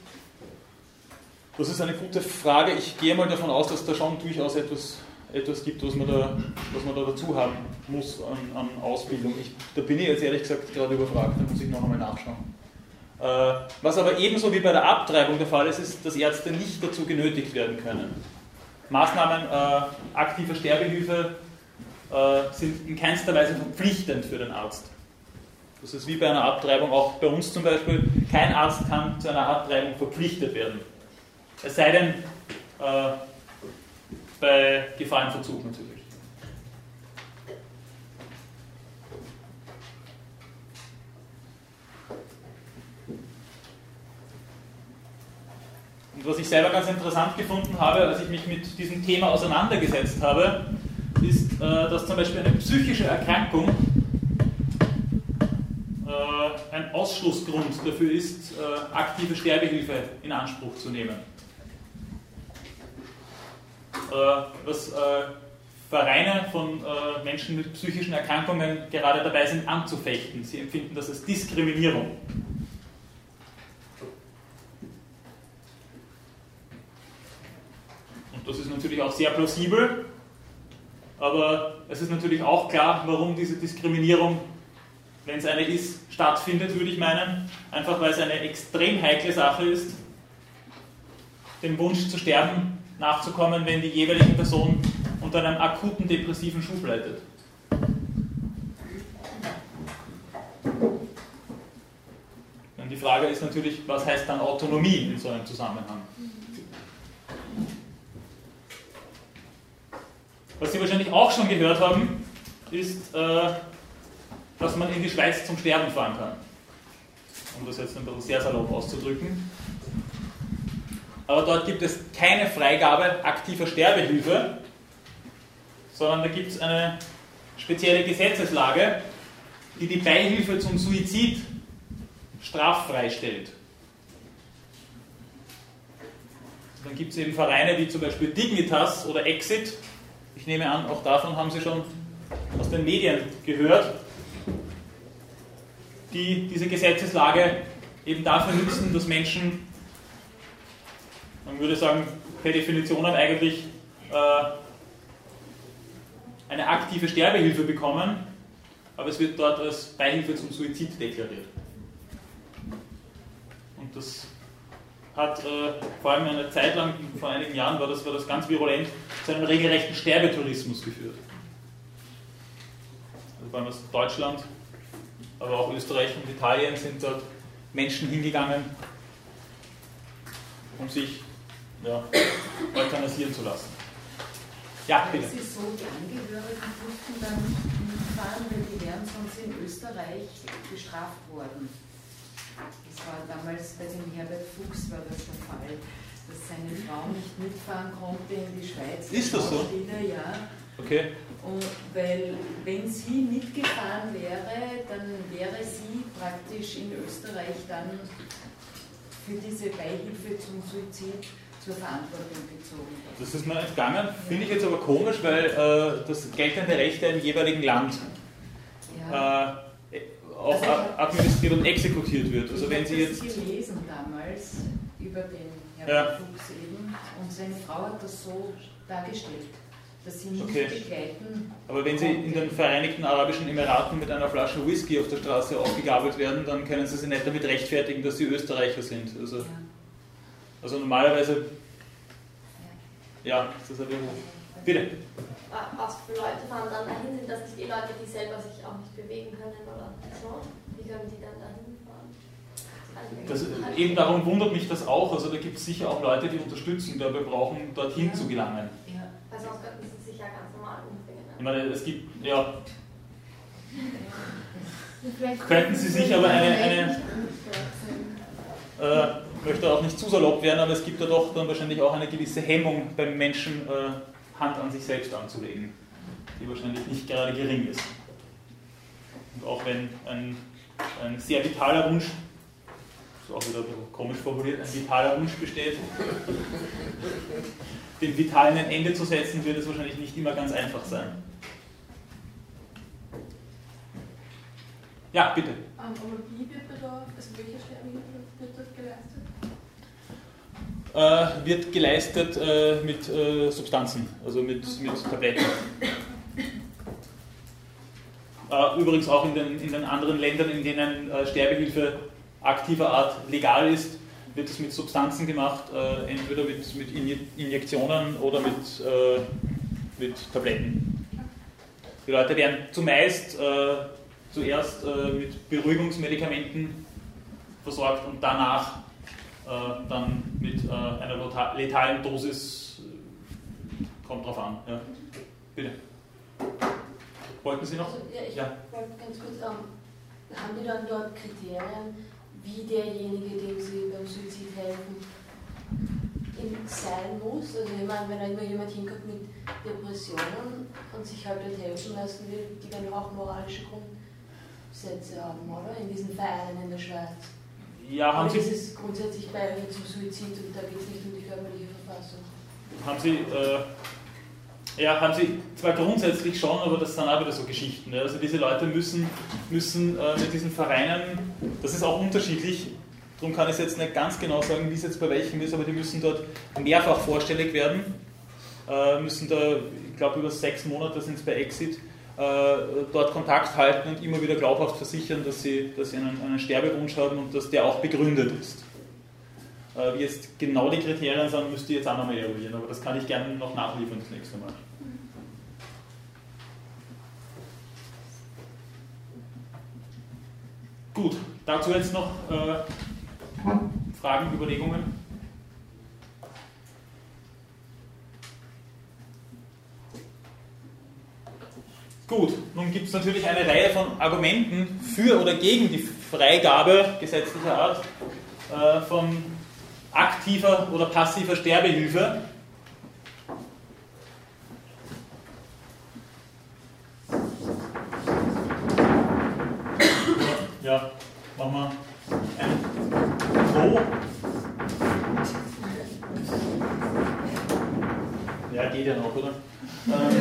Das ist eine gute Frage. Ich gehe mal davon aus, dass da schon durchaus etwas, etwas gibt, was man, da, was man da dazu haben muss an, an Ausbildung. Ich, da bin ich jetzt ehrlich gesagt gerade überfragt, da muss ich noch einmal nachschauen. Äh, was aber ebenso wie bei der Abtreibung der Fall ist, ist, dass Ärzte nicht dazu genötigt werden können. Maßnahmen äh, aktiver Sterbehilfe äh, sind in keinster Weise verpflichtend für den Arzt. Das ist wie bei einer Abtreibung, auch bei uns zum Beispiel, kein Arzt kann zu einer Abtreibung verpflichtet werden. Es sei denn, äh, bei Gefahrenverzug natürlich. Und was ich selber ganz interessant gefunden habe, als ich mich mit diesem Thema auseinandergesetzt habe, ist, äh, dass zum Beispiel eine psychische Erkrankung ein Ausschlussgrund dafür ist, äh, aktive Sterbehilfe in Anspruch zu nehmen. Äh, was äh, Vereine von äh, Menschen mit psychischen Erkrankungen gerade dabei sind anzufechten. Sie empfinden das als Diskriminierung. Und das ist natürlich auch sehr plausibel, aber es ist natürlich auch klar, warum diese Diskriminierung, wenn es eine ist, stattfindet, würde ich meinen. Einfach weil es eine extrem heikle Sache ist, dem Wunsch zu sterben nachzukommen, wenn die jeweilige Person unter einem akuten depressiven Schub leidet. Und die Frage ist natürlich, was heißt dann Autonomie in so einem Zusammenhang? Was Sie wahrscheinlich auch schon gehört haben, ist, äh, dass man in die Schweiz zum Sterben fahren kann. Um das jetzt ein bisschen sehr salopp auszudrücken. Aber dort gibt es keine Freigabe aktiver Sterbehilfe, sondern da gibt es eine spezielle Gesetzeslage, die die Beihilfe zum Suizid straffrei stellt. Dann gibt es eben Vereine wie zum Beispiel Dignitas oder Exit. Ich nehme an, auch davon haben Sie schon aus den Medien gehört, die diese Gesetzeslage eben dafür nutzen, dass Menschen, man würde sagen, per Definition eigentlich äh, eine aktive Sterbehilfe bekommen, aber es wird dort als Beihilfe zum Suizid deklariert. Und das hat äh, vor allem eine Zeit lang, vor einigen Jahren war das, war das ganz virulent, zu einem regelrechten Sterbetourismus geführt. Also vor allem aus Deutschland, aber auch Österreich und Italien sind dort Menschen hingegangen, um sich ja, euthanasieren zu lassen. Ja, bitte. Es ist so, die Angehörigen durften dann mitfahren, weil die wären sonst in Österreich bestraft worden. Das war damals bei dem Herbert Fuchs war das der Fall, dass seine Frau nicht mitfahren konnte in die Schweiz. Ist das so? Wieder, ja. Okay. Und weil wenn sie mitgefahren wäre, dann wäre sie praktisch in Österreich dann für diese Beihilfe zum Suizid zur Verantwortung gezogen. Das ist mir entgangen, finde ich jetzt aber komisch, weil äh, das geltende Recht im jeweiligen Land Ja. äh, auch administriert und exekutiert wird. Also wenn Sie jetzt gelesen damals über den Herrn Ja. Fuchs eben und seine Frau hat das so dargestellt, dass sie nicht Okay. begleiten Aber wenn Sie in den Vereinigten Arabischen Emiraten mit einer Flasche Whisky auf der Straße aufgegabelt werden, dann können Sie sich nicht damit rechtfertigen, dass Sie Österreicher sind. Also, Ja. Also normalerweise, ja, das ist ein Bitte. Äh, Was für Leute fahren dann dahin? Sind das nicht die Leute, die selber sich auch nicht bewegen können oder so? Wie können die dann dahin fahren? Das, eben darum wundert mich das auch. Also da gibt es sicher auch Leute, die Unterstützung dabei brauchen, dorthin Ja. zu gelangen. Ja. Weil sonst könnten sie sich ja ganz normal umbringen. Ich meine, es gibt, ja, könnten Sie sich aber eine, eine äh, möchte auch nicht zu salopp werden, aber es gibt ja doch dann wahrscheinlich auch eine gewisse Hemmung beim Menschen, äh, Hand an sich selbst anzulegen, die wahrscheinlich nicht gerade gering ist. Und auch wenn ein, ein sehr vitaler Wunsch, ist auch wieder komisch formuliert, ein vitaler Wunsch besteht, <laughs> dem Vitalen ein Ende zu setzen, wird es wahrscheinlich nicht immer ganz einfach sein. Ja, bitte. Ähm, aber wie wird da, also welche Sterbehilfe wird dort geleistet? Äh, wird geleistet äh, mit äh, Substanzen, also mit, mit Tabletten. Übrigens auch in den, in den anderen Ländern, in denen Sterbehilfe aktiver Art legal ist, wird es mit Substanzen gemacht, äh, entweder mit, mit Inje- Injektionen oder mit, äh, mit Tabletten. Die Leute werden zumeist äh, zuerst mit Beruhigungsmedikamenten versorgt und danach dann mit äh, einer letalen Dosis, äh, kommt drauf an. Ja. Bitte. Wollten Sie noch? Also, ja, ich Ja. wollte ganz kurz, ähm, haben die dann dort Kriterien, wie derjenige, dem sie beim Suizid helfen, in- sein muss? Also ich meine, wenn da immer jemand hinkommt mit Depressionen und sich halt dort helfen lassen will, die werden auch moralische Grundsätze Sätze haben, oder? In diesen Vereinen in der Schweiz. Ja, haben Aber Sie, das ist grundsätzlich Beihilfe zum Suizid und da geht es nicht um die körperliche Verfassung. haben Sie, äh, ja, haben Sie zwar grundsätzlich schon, aber das sind auch wieder so Geschichten. Ja. Also diese Leute müssen, müssen äh, mit diesen Vereinen, das ist auch unterschiedlich, darum kann ich jetzt nicht ganz genau sagen, wie es jetzt bei welchem ist, aber die müssen dort mehrfach vorstellig werden, äh, müssen da, ich glaube über sechs Monate sind es bei Exit, dort Kontakt halten und immer wieder glaubhaft versichern, dass sie, dass sie einen, einen Sterbewunsch haben und dass der auch begründet ist. Äh, Wie jetzt genau die Kriterien sind, müsst ihr jetzt auch nochmal eruieren, aber das kann ich gerne noch nachliefern das nächste Mal. Gut, dazu jetzt noch äh, Fragen, Überlegungen? Gut, nun gibt es natürlich eine Reihe von Argumenten für oder gegen die Freigabe gesetzlicher Art äh, von aktiver oder passiver Sterbehilfe. Ja, machen wir ein Pro. Ja, geht ja noch, oder? Ähm,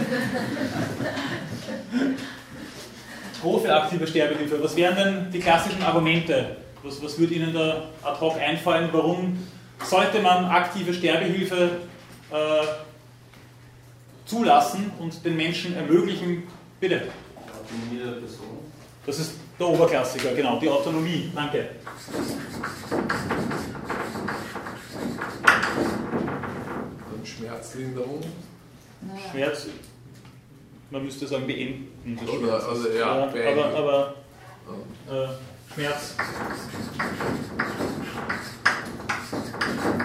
Pro für aktive Sterbehilfe. Was wären denn die klassischen Argumente? Was, was würde Ihnen da ad hoc einfallen? Warum sollte man aktive Sterbehilfe äh, zulassen und den Menschen ermöglichen? Bitte. Autonomie der Person. Das ist der Oberklassiker, genau, die Autonomie. Danke. Dann Schmerzlinderung. Schmerz, man müsste sagen beenden. Oder, also, ja, aber, beenden. aber, aber Ja. Äh, Schmerz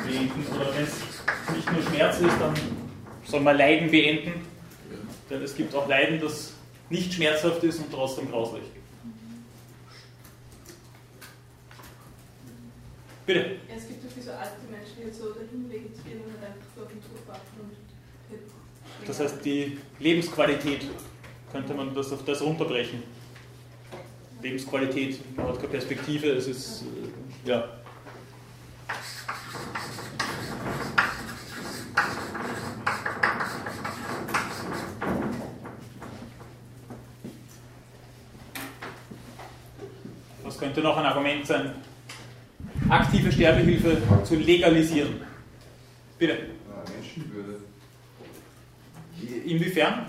beenden. Oder wenn es nicht nur Schmerz ist, dann soll man Leiden beenden. Denn es gibt auch Leiden, das nicht schmerzhaft ist und trotzdem grauslich. Bitte. Ja, es gibt viele so alte Menschen, die jetzt so dahin vegetieren und halt einfach so auf den Tod warten und Das heißt, die Lebensqualität könnte man das auf das runterbrechen. Lebensqualität, hat keine Perspektive, es ist, äh, ja. Was könnte noch ein Argument sein? Aktive Sterbehilfe zu legalisieren. Bitte. Menschenwürde. Inwiefern?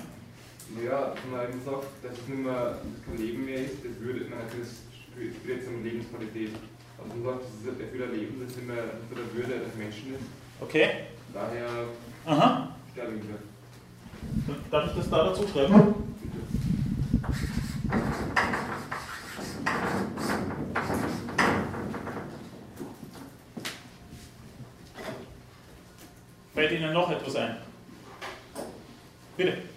Ja, man eben sagt, dass es nicht mehr kein Leben mehr ist, das würde, man das spielt jetzt um Lebensqualität. Also man sagt, das ist ein erfüllter Leben, das nicht mehr unter der Würde eines Menschen ist. Okay. Daher Aha. Sterbehilfe. Darf ich das da dazu schreiben? Fällt Ihnen noch etwas ein? Bitte.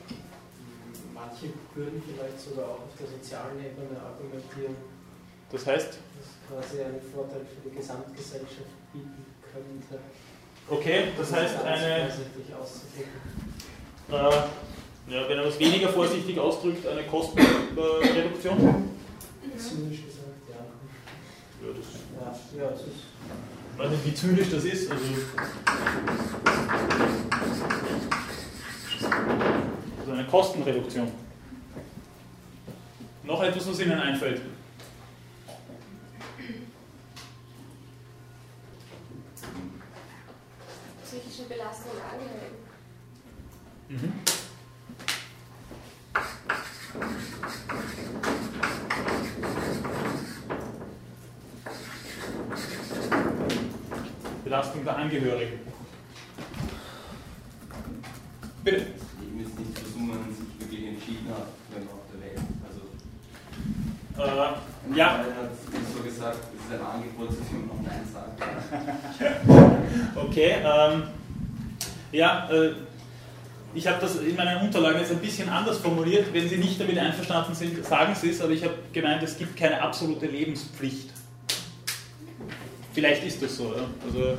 Würden vielleicht sogar auch auf der sozialen Ebene argumentieren, Das heißt, dass quasi einen Vorteil für die Gesamtgesellschaft bieten könnte. okay, das heißt eine, äh, ja, wenn er das weniger vorsichtig ausdrückt, eine Kostenreduktion? Zynisch gesagt, ja. Ja, das Ja, ja, es ist Ich weiß nicht, wie zynisch das ist. Also, also eine Kostenreduktion. Noch etwas, was Ihnen einfällt? psychische Belastung der Angehörigen. Mhm. Belastung der Angehörigen. Bitte. Ich müsste nicht versuchen, man sich wirklich entschieden hat, wenn man auf der Welt. Also, Äh, ja, er hat so gesagt, es ist ein Angebot, dass man noch Nein sagt. <laughs> Okay, ähm, ja, äh, ich habe das in meinen Unterlagen jetzt ein bisschen anders formuliert. Wenn Sie nicht damit einverstanden sind, sagen Sie es, aber ich habe gemeint, es gibt keine absolute Lebenspflicht. Vielleicht ist das so. Ja? Also,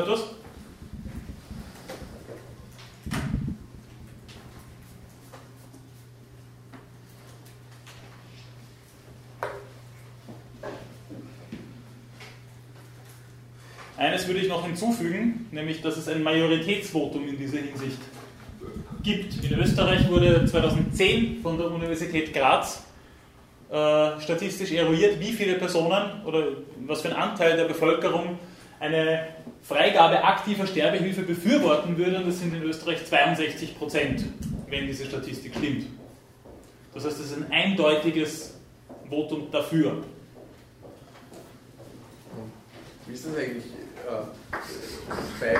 etwas? Eines würde ich noch hinzufügen, nämlich dass es ein Majoritätsvotum in dieser Hinsicht gibt. In Österreich wurde 2010 von der Universität Graz äh, statistisch eruiert, wie viele Personen oder was für ein Anteil der Bevölkerung eine Freigabe aktiver Sterbehilfe befürworten würde. Und das sind in Österreich 62 Prozent, wenn diese Statistik stimmt. Das heißt, es ist ein eindeutiges Votum dafür. Wie ist das eigentlich? bei,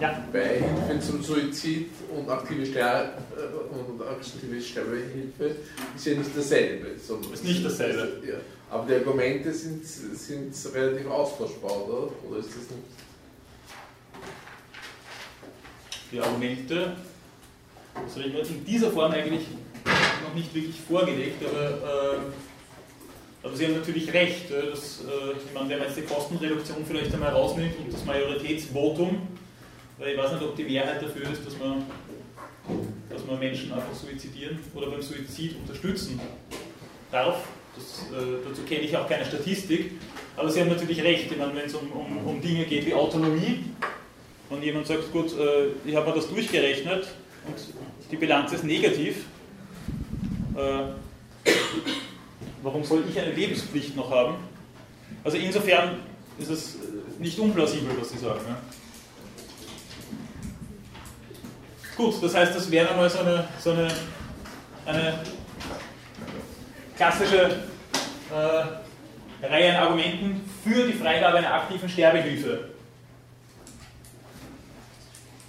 ja. Beihilfe zum Suizid und aktive, Ster und aktive Sterbehilfe ist ja nicht dasselbe. Ist nicht dasselbe. Ja. Aber die Argumente sind, sind relativ austauschbar, oder? Oder ist das nicht? Die Argumente, das habe ich in dieser Form eigentlich noch nicht wirklich vorgelegt, aber äh, aber Sie haben natürlich recht, dass, äh, ich meine, wenn man jetzt die Kostenreduktion vielleicht einmal rausnimmt und das Majoritätsvotum, weil ich weiß nicht, ob die Mehrheit dafür ist, dass man, dass man Menschen einfach suizidieren oder beim Suizid unterstützen darf. Das, äh, dazu kenne ich auch keine Statistik. Aber Sie haben natürlich recht, wenn es um, um, um Dinge geht wie Autonomie und jemand sagt, gut, äh, ich habe mir das durchgerechnet und die Bilanz ist negativ, äh, Warum soll ich eine Lebenspflicht noch haben? Also insofern ist es nicht unplausibel, was Sie sagen. Ja? Gut, das heißt, das wäre einmal so eine, so eine, eine klassische äh, Reihe an Argumenten für die Freigabe einer aktiven Sterbehilfe.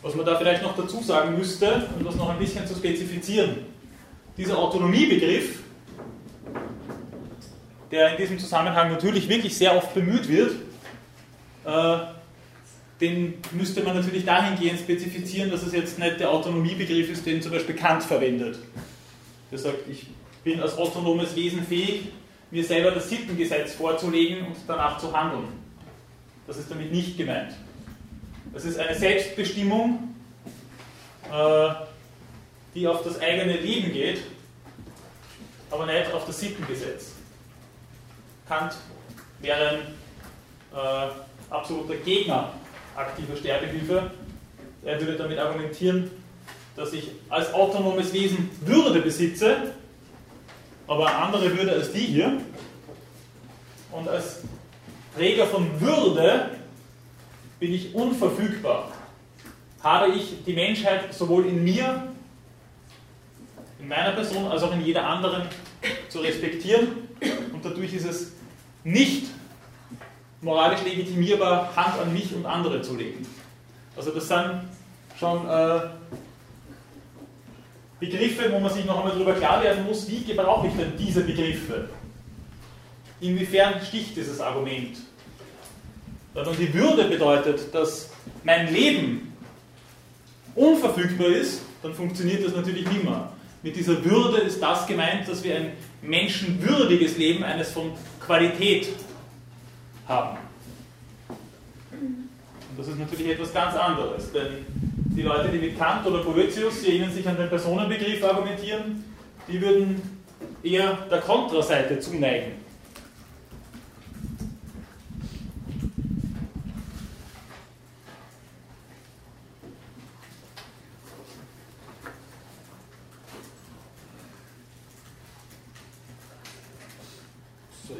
Was man da vielleicht noch dazu sagen müsste, um das noch ein bisschen zu spezifizieren, dieser Autonomiebegriff der in diesem Zusammenhang natürlich wirklich sehr oft bemüht wird, äh, den müsste man natürlich dahingehend spezifizieren, dass es jetzt nicht der Autonomiebegriff ist, den zum Beispiel Kant verwendet. Der sagt, ich bin als autonomes Wesen fähig, mir selber das Sittengesetz vorzulegen und danach zu handeln. Das ist damit nicht gemeint. Das ist eine Selbstbestimmung, äh, die auf das eigene Leben geht, aber nicht auf das Sittengesetz. Kant wäre ein äh, absoluter Gegner aktiver Sterbehilfe. Er würde damit argumentieren, dass ich als autonomes Wesen Würde besitze, aber eine andere Würde als die hier. Und als Träger von Würde bin ich unverfügbar. Habe ich die Menschheit sowohl in mir, in meiner Person, als auch in jeder anderen zu respektieren. Und dadurch ist es nicht moralisch legitimierbar, Hand an mich und andere zu legen. Also das sind schon äh, Begriffe, wo man sich noch einmal darüber klar werden muss, wie gebrauche ich denn diese Begriffe? Inwiefern sticht dieses Argument? Wenn die Würde bedeutet, dass mein Leben unverfügbar ist, dann funktioniert das natürlich nimmer. Mit dieser Würde ist das gemeint, dass wir ein menschenwürdiges Leben, eines von Qualität haben. Und das ist natürlich etwas ganz anderes, denn die Leute, die mit Kant oder Boetius, die erinnern sich an den Personenbegriff argumentieren, die würden eher der Kontraseite zuneigen.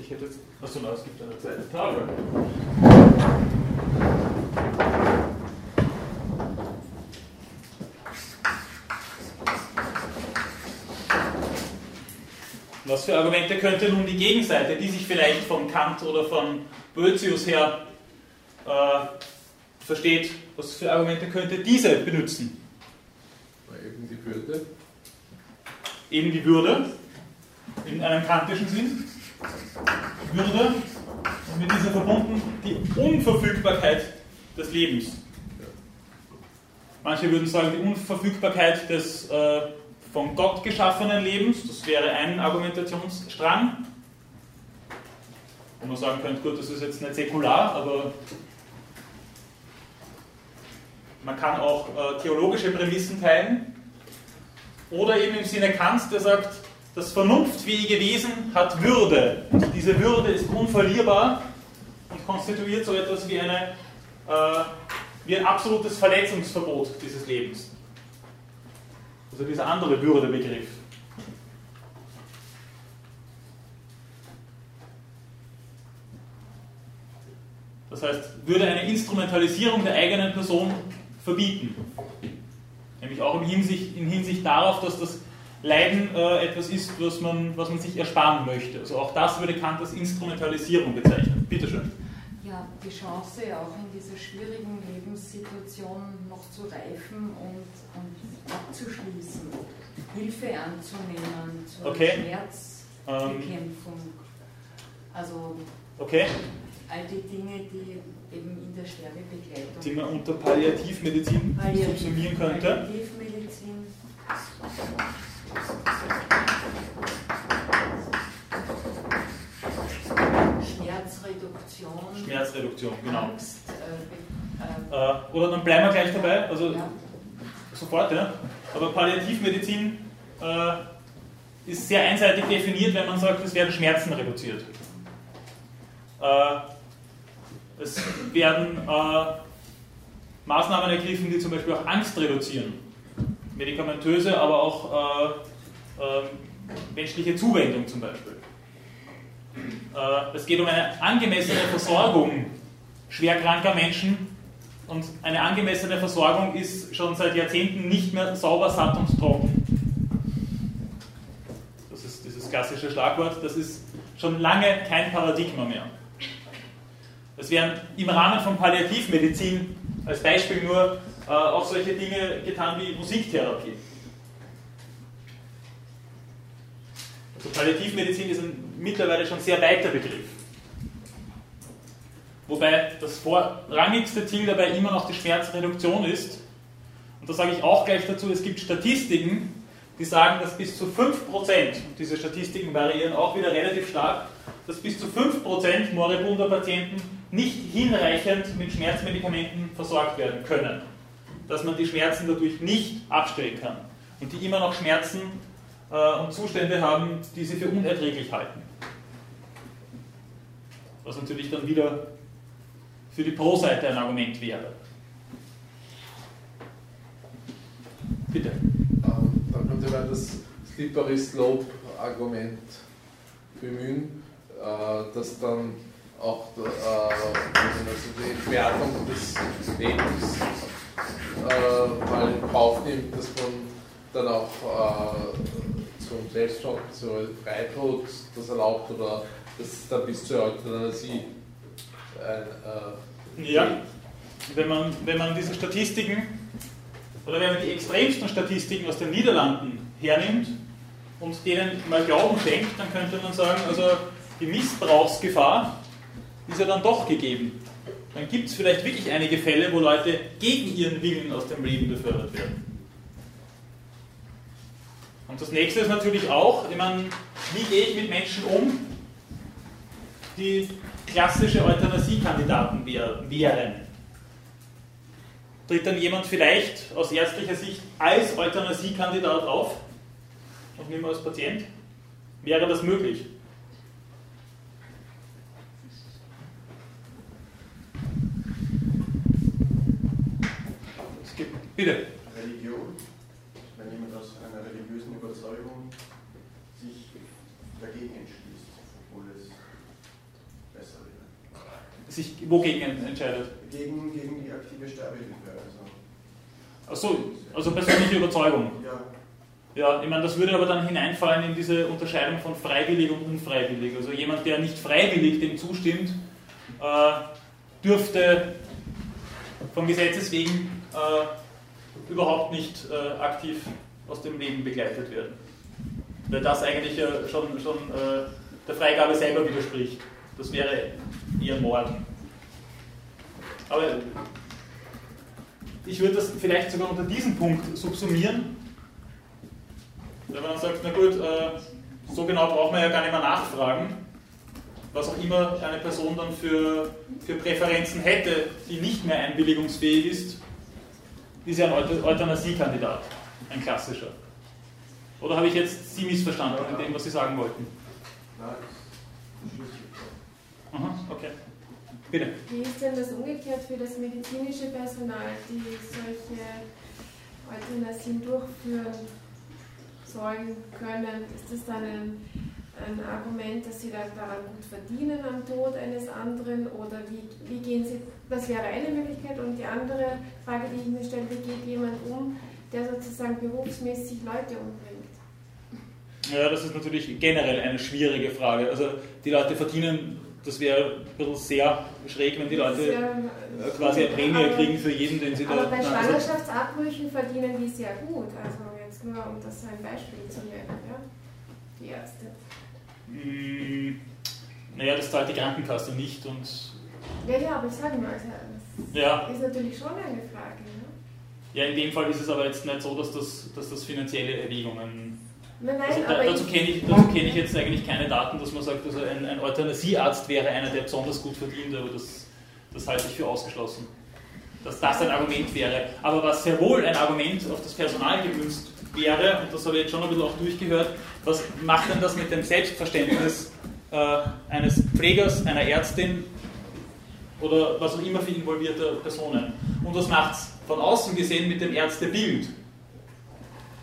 ich hätte jetzt. Achso, na, es gibt eine zweite Tafel. Was für Nun die Gegenseite, die sich vielleicht von Kant oder von Boetius her äh, versteht, was für Argumente könnte diese benutzen? Eben die Würde. Eben die Würde, in einem kantischen Sinn. Würde und mit dieser verbunden die Unverfügbarkeit des Lebens. Manche würden sagen, die Unverfügbarkeit des äh, von Gott geschaffenen Lebens, das wäre ein Argumentationsstrang. Wo man sagen könnte, gut, das ist jetzt nicht säkular, aber Man kann auch äh, theologische Prämissen teilen. Oder eben im Sinne Kants, der sagt, das vernunftfähige Wesen hat Würde. Und diese Würde ist unverlierbar und konstituiert so etwas wie, eine, äh, wie ein absolutes Verletzungsverbot dieses Lebens. Also dieser andere Würdebegriff. Das heißt, würde eine Instrumentalisierung der eigenen Person verbieten. Nämlich auch in Hinsicht, in Hinsicht darauf, dass das Leiden äh, etwas ist, was man, was man sich ersparen möchte. Also auch das würde Kant als Instrumentalisierung bezeichnen. Bitte schön. Ja, die Chance auch in dieser schwierigen Lebenssituation noch zu reifen und, und abzuschließen, Hilfe anzunehmen zur okay. Schmerzbekämpfung. Also okay. All die Dinge, die eben in der Sterbebegleitung. Die man unter Palliativmedizin Palliativ, subsumieren könnte. Palliativmedizin. Schmerzreduktion. Schmerzreduktion, genau. Angst, äh, äh, oder dann bleiben wir gleich dabei, also ja. sofort, ja. Aber Palliativmedizin äh, ist sehr einseitig definiert, wenn man sagt, es werden Schmerzen reduziert. Äh, es werden äh, Maßnahmen ergriffen, die zum Beispiel auch Angst reduzieren. Medikamentöse, aber auch äh, ähm, menschliche Zuwendung zum Beispiel. Äh, es geht um eine angemessene Versorgung schwerkranker Menschen und eine angemessene Versorgung ist schon seit Jahrzehnten nicht mehr sauber, satt und trocken. Das ist dieses klassische Schlagwort, das ist schon lange kein Paradigma mehr. Es werden im Rahmen von Palliativmedizin als Beispiel nur äh, auch solche Dinge getan wie Musiktherapie. Also Palliativmedizin ist ein mittlerweile schon sehr weiter Begriff. Wobei das vorrangigste Ziel dabei immer noch die Schmerzreduktion ist. Und da sage ich auch gleich dazu, es gibt Statistiken, die sagen, dass bis zu 5%, und diese Statistiken variieren auch wieder relativ stark, dass bis zu 5% moribunder Patienten nicht hinreichend mit Schmerzmedikamenten versorgt werden können. Dass man die Schmerzen dadurch nicht abstellen kann. Und die immer noch Schmerzen äh, und Zustände haben, die sie für unerträglich halten. Was natürlich dann wieder für die Pro-Seite ein Argument wäre. Bitte. Ähm, dann könnte man das Slippery Slope-Argument bemühen, äh, dass dann auch äh, also die Entwertung des Lebens äh, mal in Kauf nimmt, dass man dann auch äh, zum Selbstmord, zum Freitod das erlaubt oder dass es dann bis zur Euthanasie ein, äh, Ja, wenn man, wenn man diese Statistiken oder wenn man die extremsten Statistiken aus den Niederlanden hernimmt und denen mal Glauben schenkt, dann könnte man sagen, also die Missbrauchsgefahr ist ja dann doch gegeben. Dann gibt es vielleicht wirklich einige Fälle, wo Leute gegen ihren Willen aus dem Leben befördert werden. Und das nächste ist natürlich auch, ich meine, wie gehe ich mit Menschen um, die klassische Euthanasiekandidaten wären? Tritt dann jemand vielleicht aus ärztlicher Sicht als Euthanasiekandidat auf und nicht mehr als Patient? Wäre das möglich? Bitte. Religion, wenn jemand aus einer religiösen Überzeugung sich dagegen entschließt, obwohl es besser wäre. Sich wogegen entscheidet? Gegen, gegen die aktive Sterbehilfe. Also. Achso, also persönliche Überzeugung. Ja. Ja, ich meine, das würde aber dann hineinfallen in diese Unterscheidung von freiwillig und unfreiwillig. Also jemand, der nicht freiwillig dem zustimmt, äh, dürfte vom Gesetzes wegen äh, überhaupt nicht äh, aktiv aus dem Leben begleitet werden. Weil das eigentlich ja schon, schon äh, der Freigabe selber widerspricht. Das wäre eher Morden. Aber ich würde das vielleicht sogar unter diesem Punkt subsumieren. Wenn man dann sagt, na gut, äh, so genau braucht man ja gar nicht mehr nachfragen, was auch immer eine Person dann für, für Präferenzen hätte, die nicht mehr einwilligungsfähig ist, ist ja ein Euth- Euthanasiekandidat, ein klassischer. Oder habe ich jetzt Sie missverstanden in dem, was Sie sagen wollten? Aha, okay. Bitte. Wie ist denn das umgekehrt für das medizinische Personal, die solche Euthanasien durchführen sollen können? Ist das dann ein, ein Argument, dass sie dann daran gut verdienen am Tod eines anderen? Oder wie, wie gehen sie, das wäre eine Möglichkeit. Und die andere Frage, die ich mir stelle, wie geht jemand um, der sozusagen berufsmäßig Leute umbringt? Ja, das ist natürlich generell eine schwierige Frage. Also die Leute verdienen, das wäre ein bisschen sehr schräg, wenn die Leute Sehr, äh, quasi eine Prämie aber- kriegen für jeden, den sie da... Aber bei also- Schwangerschaftsabbrüchen verdienen die sehr gut. Also jetzt nur, um das ein Beispiel zu nennen, ja? Die Ärzte. Mm, Naja, das zahlt die Krankenkasse nicht und Ja, ja, aber ich sage mal, das ja, ist natürlich schon eine Frage. Ne? ja, in dem Fall ist es aber jetzt nicht so, dass das, dass das finanzielle Erwägungen. Nein, nein, Also da, aber dazu kenne ich, dazu kenn ich jetzt eigentlich keine Daten, dass man sagt, also ein, ein Euthanasiearzt wäre einer, der besonders gut verdient, aber das, das halte ich für ausgeschlossen. Dass das ein Argument wäre. Aber was sehr wohl ein Argument auf das Personal gemünzt wäre, und das habe ich jetzt schon ein bisschen auch durchgehört, was macht denn das mit dem Selbstverständnis äh, eines Pflegers, einer Ärztin oder was auch immer für involvierte Personen? Und was macht es von außen gesehen mit dem Ärztebild?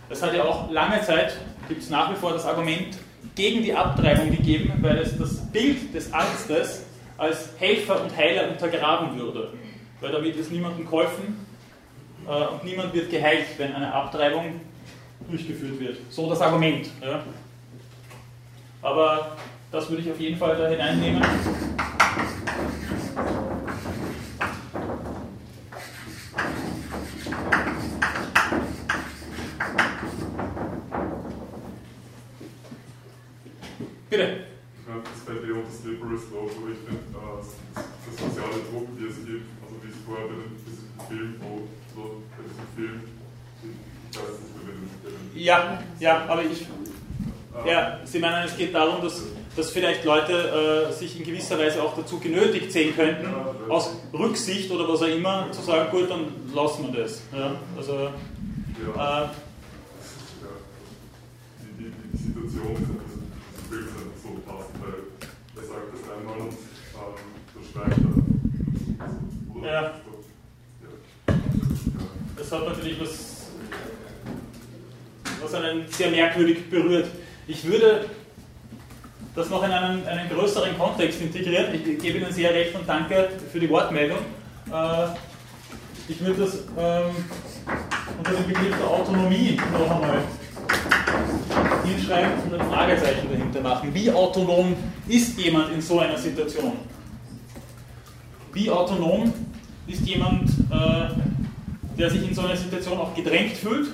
Das hat ja auch lange Zeit, gibt es nach wie vor das Argument gegen die Abtreibung gegeben, weil es das Bild des Arztes als Helfer und Heiler untergraben würde. Weil damit ist niemandem geholfen äh, und niemand wird geheilt, wenn eine Abtreibung durchgeführt wird. So das Argument. Ja. Aber das würde ich auf jeden Fall da hineinnehmen. Bitte. Ich meine, das fällt eher unter das Liberal Slope, aber ich finde, äh, das, das soziale Druck, die es gibt, also wie es vorher bei dem, diesem Film, wo, so, bei diesem Film, ich weiß nicht mehr, mit dem, mit dem Ja, ja, aber ich. Ja, Sie meinen, es geht darum, dass, dass vielleicht Leute äh, sich in gewisser Weise auch dazu genötigt sehen könnten, aus Rücksicht oder was auch immer, zu sagen, gut, dann lassen wir das. Ja, also, äh, die, die, die Situation das ist einfach so passend, weil er sagt das einmal und ähm, dann schreibt er. Ja. das hat natürlich was, was einen sehr merkwürdig berührt. Ich würde das noch in einen, einen größeren Kontext integrieren. Ich gebe Ihnen sehr recht und danke für die Wortmeldung. Äh, ich würde das ähm, unter dem Begriff der Autonomie noch einmal hinschreiben und ein Fragezeichen dahinter machen. Wie autonom ist jemand in so einer Situation? Wie autonom ist jemand, äh, der sich in so einer Situation auch gedrängt fühlt?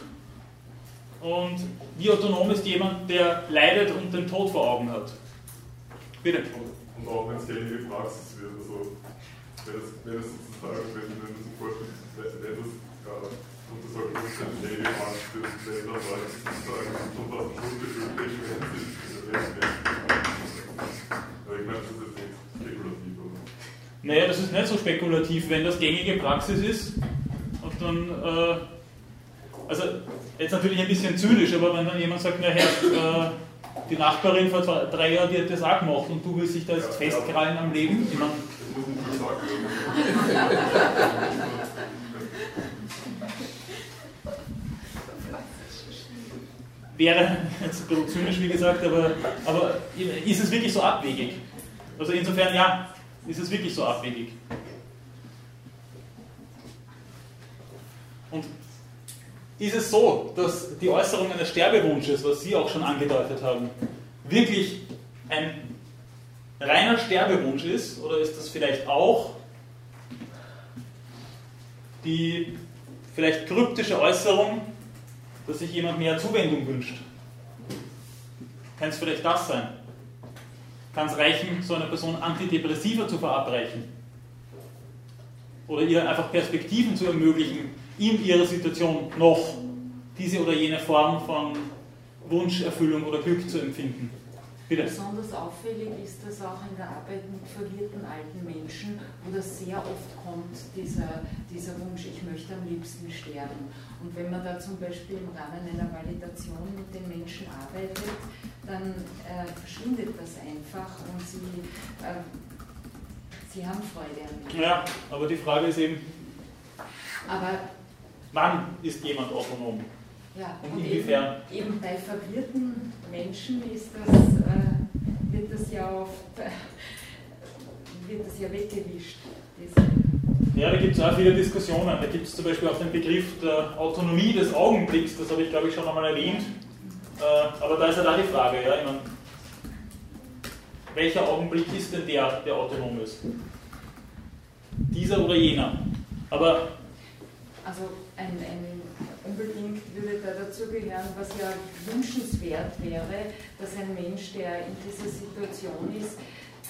Und wie autonom ist jemand, der leidet und den Tod vor Augen hat? Bitte. Und auch wenn es gängige Praxis wird, also wenn es, wenn es sozusagen, wenn, wenn du so vorstellst, wenn das äh, unter solchen Umständen gängige Praxis wird, wenn Leute sozusagen sich erwähnt werden. Aber ich meine, das ist jetzt nicht spekulativ, oder? Naja, das ist nicht so spekulativ, wenn das gängige Praxis ist. Und dann, äh, also jetzt natürlich ein bisschen zynisch, aber wenn dann jemand sagt, na Herr, äh, die Nachbarin vor zwei, drei Jahren, die hat das auch gemacht und du willst dich da jetzt festkrallen am Leben, ich meine, wäre jetzt ein bisschen zynisch, wie gesagt, aber, aber ist es wirklich so abwegig? Also insofern, ja, ist es wirklich so abwegig. Und ist es so, dass die Äußerung eines Sterbewunsches, was Sie auch schon angedeutet haben, wirklich ein reiner Sterbewunsch ist? Oder ist das vielleicht auch die vielleicht kryptische Äußerung, dass sich jemand mehr Zuwendung wünscht? Kann es vielleicht das sein? Kann es reichen, so einer Person Antidepressiva zu verabreichen? Oder ihr einfach Perspektiven zu ermöglichen, in ihrer Situation noch diese oder jene Form von Wunscherfüllung oder Glück zu empfinden? Bitte. Besonders auffällig ist das auch in der Arbeit mit verwirrten alten Menschen, wo das sehr oft kommt, dieser, dieser Wunsch, ich möchte am liebsten sterben. Und wenn man da zum Beispiel im Rahmen einer Validation mit den Menschen arbeitet, dann äh, verschwindet das einfach und sie, äh, sie haben Freude an dem. Ja, aber die Frage ist eben, Aber wann ist jemand autonom? Ja, Und und inwiefern? Eben, eben bei verwirrten Menschen ist das, äh, wird das ja oft äh, <laughs> wird das ja weggewischt. Ja, da gibt es auch viele Diskussionen. Da gibt es zum Beispiel auch den Begriff der Autonomie des Augenblicks, das habe ich glaube ich schon einmal erwähnt. Äh, aber da ist ja da die Frage, ja, ich meine, welcher Augenblick ist denn der, der autonom ist? Dieser oder jener? Aber also ein, ein unbedingt würde da dazugehören, was ja wünschenswert wäre, dass ein Mensch, der in dieser Situation ist,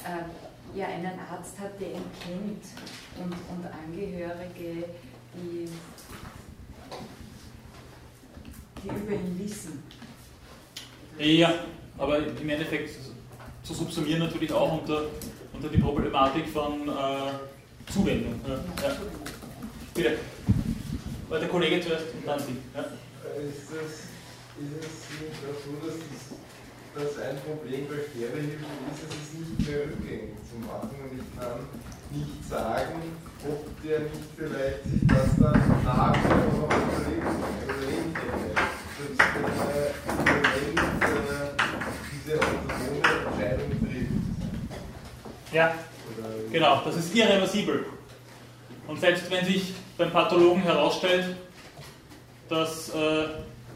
äh, ja einen Arzt hat, der ihn kennt und, und Angehörige, die, die über ihn wissen. Ja, aber im Endeffekt zu subsumieren natürlich auch unter, unter die Problematik von äh, Zuwendung. Ja. Ja. Bitte. War der Kollege zuerst und dann Sie. Ja. Ist, das, ist es nicht auch so, dass das, das ein Problem bei Sterbehilfe ist, dass es nicht mehr rückgängig zu machen und ich kann nicht sagen, ob der nicht vielleicht sich das dann nach noch überlegen, hätte. Selbst wenn er diese autonome Entscheidung trifft. Ja, genau, das ist irreversibel. Und selbst wenn sich beim Pathologen herausstellt, dass äh,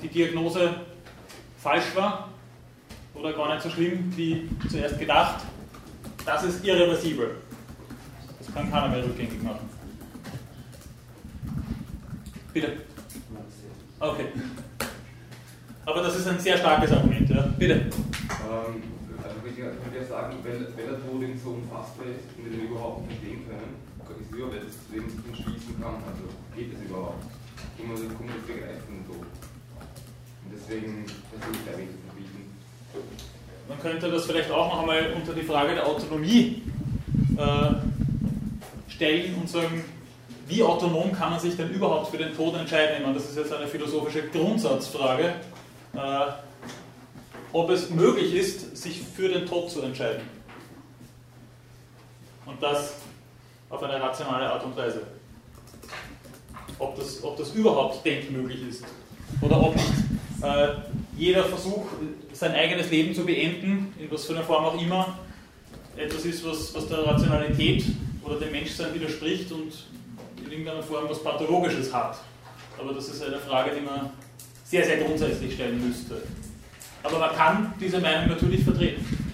die Diagnose falsch war oder gar nicht so schlimm wie zuerst gedacht, das ist irreversibel. Das kann keiner mehr rückgängig machen. Bitte. Okay. Aber das ist ein sehr starkes Argument, ja. Bitte. Ähm, also ich würde ja sagen, wenn, wenn der Tod so unfassbar ist und wir den überhaupt nicht verstehen können, ist es überhaupt das Leben nicht schließen kann. Also geht es überhaupt? Kann man, das begreifen so. Und deswegen versuche ich da wenig zu verbieten. Man könnte das vielleicht auch noch einmal unter die Frage der Autonomie äh, stellen und sagen, wie autonom kann man sich denn überhaupt für den Tod entscheiden? Ich meine, das ist jetzt eine philosophische Grundsatzfrage, äh, ob es möglich ist, sich für den Tod zu entscheiden. Und das auf eine rationale Art und Weise. Ob das, ob das überhaupt denkmöglich ist. Oder ob nicht äh, jeder Versuch, sein eigenes Leben zu beenden, in was für einer Form auch immer, etwas ist, was, was der Rationalität oder dem Menschsein widerspricht und in irgendeiner Form was Pathologisches hat. Aber das ist eine Frage, die man sehr, sehr grundsätzlich stellen müsste. Aber man kann diese Meinung natürlich vertreten.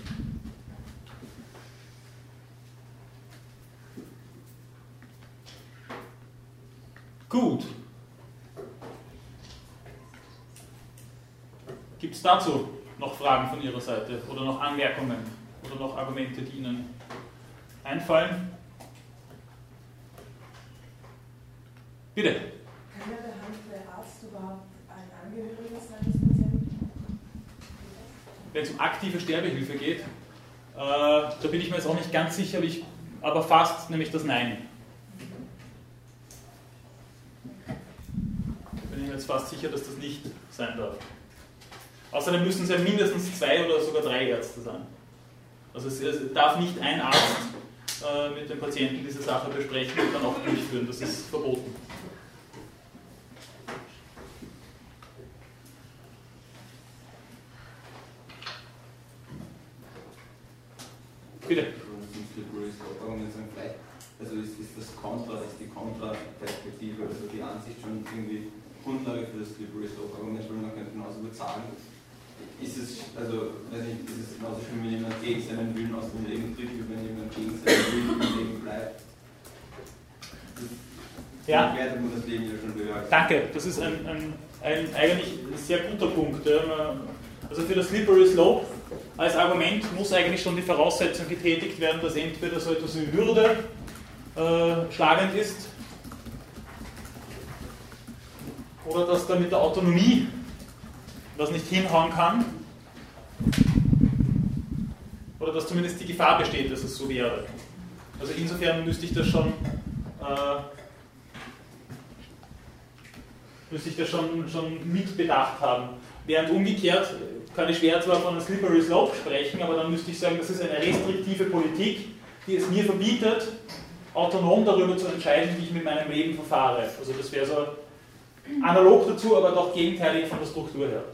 Gut. Gibt es dazu noch Fragen von Ihrer Seite oder noch Anmerkungen oder noch Argumente, die Ihnen einfallen? Bitte. Kann ja der Arzt überhaupt ein Angehöriger sein des Patienten? Wenn es um aktive Sterbehilfe geht, äh, da bin ich mir jetzt auch nicht ganz sicher, aber, ich, aber fast, nämlich das Nein. Da bin jetzt fast sicher, dass das nicht sein darf. Außerdem müssen es ja mindestens zwei oder sogar drei Ärzte sein. Also es, es darf nicht ein Arzt äh, mit dem Patienten diese Sache besprechen und dann auch durchführen. Das ist verboten. Bitte. Also ist, ist das Kontra, ist die Kontraperspektive, also die Ansicht schon irgendwie Grundlage für das Slippery Slope Argument, weil man könnte genauso sagen, ist es, also, weiß nicht, ist es genauso schlimm, wenn jemand gegen seinen Willen aus dem Leben tritt, wie wenn jemand gegen seinen Willen im Leben bleibt. Ja. Das Leben ja schon. Danke, das ist ein, ein, ein eigentlich sehr guter Punkt. Also für das Slippery Slope als Argument muss eigentlich schon die Voraussetzung getätigt werden, dass entweder so etwas wie Würde äh, schlagend ist oder dass da mit der Autonomie was nicht hinhauen kann. oder dass zumindest die Gefahr besteht, dass es so wäre. Also insofern müsste ich das schon, äh, müsste ich das schon, schon mitbedacht haben. Während umgekehrt kann ich schwer zwar von einem Slippery Slope sprechen, aber dann müsste ich sagen, das ist eine restriktive Politik, die es mir verbietet, autonom darüber zu entscheiden, wie ich mit meinem Leben verfahre. Also das wäre so analog dazu, aber doch gegenteilig von der Struktur her.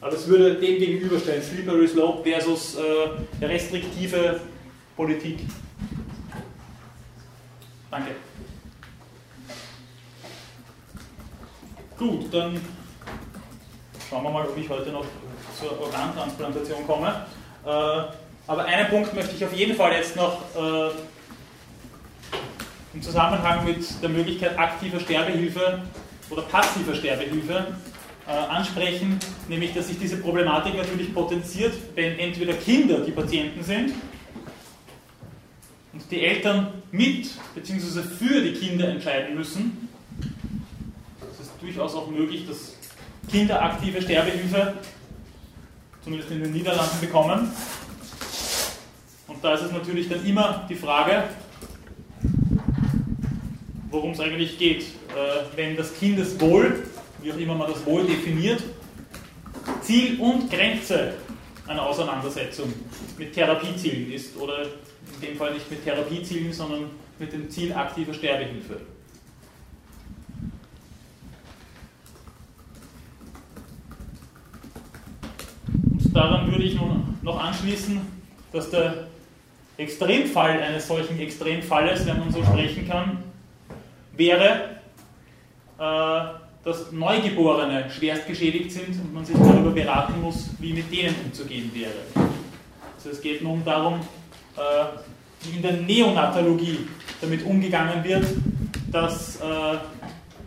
Aber es würde dem gegenüberstellen, Slippery Slope versus äh, restriktive Politik. Danke. Gut, dann schauen wir mal, ob ich heute noch zur Organtransplantation komme. Äh, aber einen Punkt möchte ich auf jeden Fall jetzt noch äh, im Zusammenhang mit der Möglichkeit aktiver Sterbehilfe oder passiver Sterbehilfe äh, ansprechen, nämlich dass sich diese Problematik natürlich potenziert, wenn entweder Kinder die Patienten sind und die Eltern mit bzw. für die Kinder entscheiden müssen. Es ist durchaus auch möglich, dass Kinder aktive Sterbehilfe zumindest in den Niederlanden bekommen. Und da ist es natürlich dann immer die Frage, worum es eigentlich geht. Äh, wenn das Kindeswohl, wie auch immer man das Wohl definiert, Ziel und Grenze einer Auseinandersetzung mit Therapiezielen ist oder in dem Fall nicht mit Therapiezielen, sondern mit dem Ziel aktiver Sterbehilfe. Und daran würde ich nun noch anschließen, dass der Extremfall eines solchen Extremfalles, wenn man so sprechen kann, wäre, dass Neugeborene schwerst geschädigt sind und man sich darüber beraten muss, wie mit denen umzugehen wäre. Also es geht nun darum, äh, wie in der Neonatologie damit umgegangen wird, dass äh,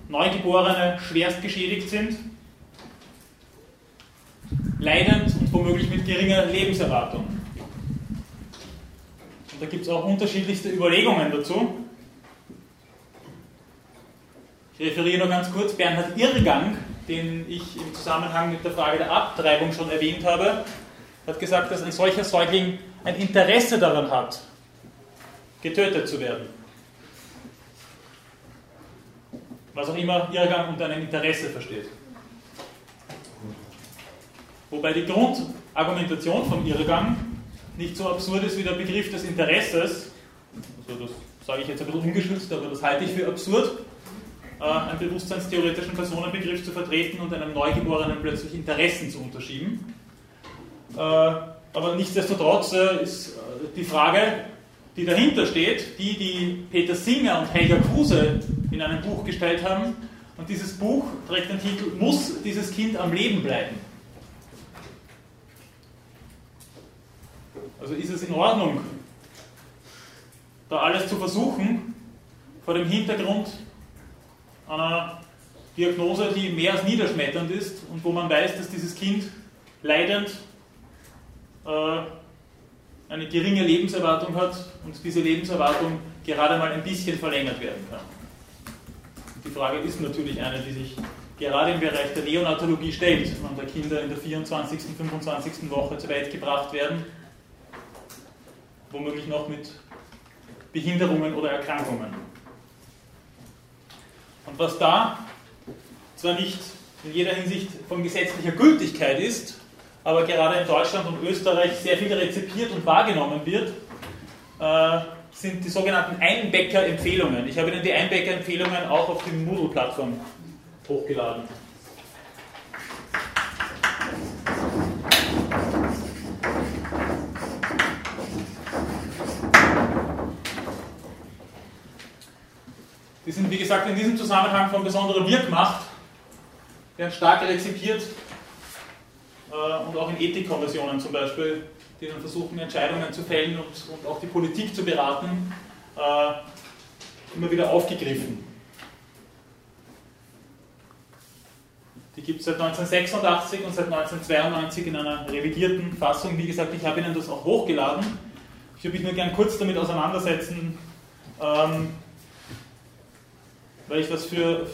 Neugeborene schwerst geschädigt sind, leidend und womöglich mit geringer Lebenserwartung. Und da gibt es auch unterschiedlichste Überlegungen dazu. Referiere nur ganz kurz Bernhard Irrgang, den ich im Zusammenhang mit der Frage der Abtreibung schon erwähnt habe, hat gesagt, dass ein solcher Säugling ein Interesse daran hat, getötet zu werden. Was auch immer Irrgang unter einem Interesse versteht. Wobei die Grundargumentation von Irrgang nicht so absurd ist wie der Begriff des Interesses. Also das sage ich jetzt ein bisschen ungeschützt, aber das halte ich für absurd, äh, einen bewusstseinstheoretischen Personenbegriff zu vertreten und einem Neugeborenen plötzlich Interessen zu unterschieben. Äh, aber nichtsdestotrotz äh, ist die Frage, die dahinter steht, die, die Peter Singer und Helga Kruse in einem Buch gestellt haben. Und dieses Buch trägt den Titel Muss dieses Kind am Leben bleiben? Also ist es in Ordnung, da alles zu versuchen, vor dem Hintergrund einer Diagnose, die mehr als niederschmetternd ist und wo man weiß, dass dieses Kind leidend äh, eine geringe Lebenserwartung hat und diese Lebenserwartung gerade mal ein bisschen verlängert werden kann. Die Frage ist natürlich eine, die sich gerade im Bereich der Neonatologie stellt, wenn da Kinder in der 24., 25. Woche zur Welt gebracht werden, womöglich noch mit Behinderungen oder Erkrankungen. Und was da zwar nicht in jeder Hinsicht von gesetzlicher Gültigkeit ist, aber gerade in Deutschland und Österreich sehr viel rezipiert und wahrgenommen wird, äh, sind die sogenannten Einbäcker-Empfehlungen. Ich habe Ihnen die Einbäcker-Empfehlungen auch auf die Moodle-Plattform hochgeladen. Die sind, wie gesagt, in diesem Zusammenhang von besonderer Wirkmacht, werden stark rezipiert äh, und auch in Ethikkommissionen zum Beispiel, die dann versuchen, Entscheidungen zu fällen und, und auch die Politik zu beraten, äh, immer wieder aufgegriffen. Die gibt es seit 1986 und seit 1992 in einer revidierten Fassung. Wie gesagt, ich habe Ihnen das auch hochgeladen. Ich würde mich nur gern kurz damit auseinandersetzen, ähm, weil ich das für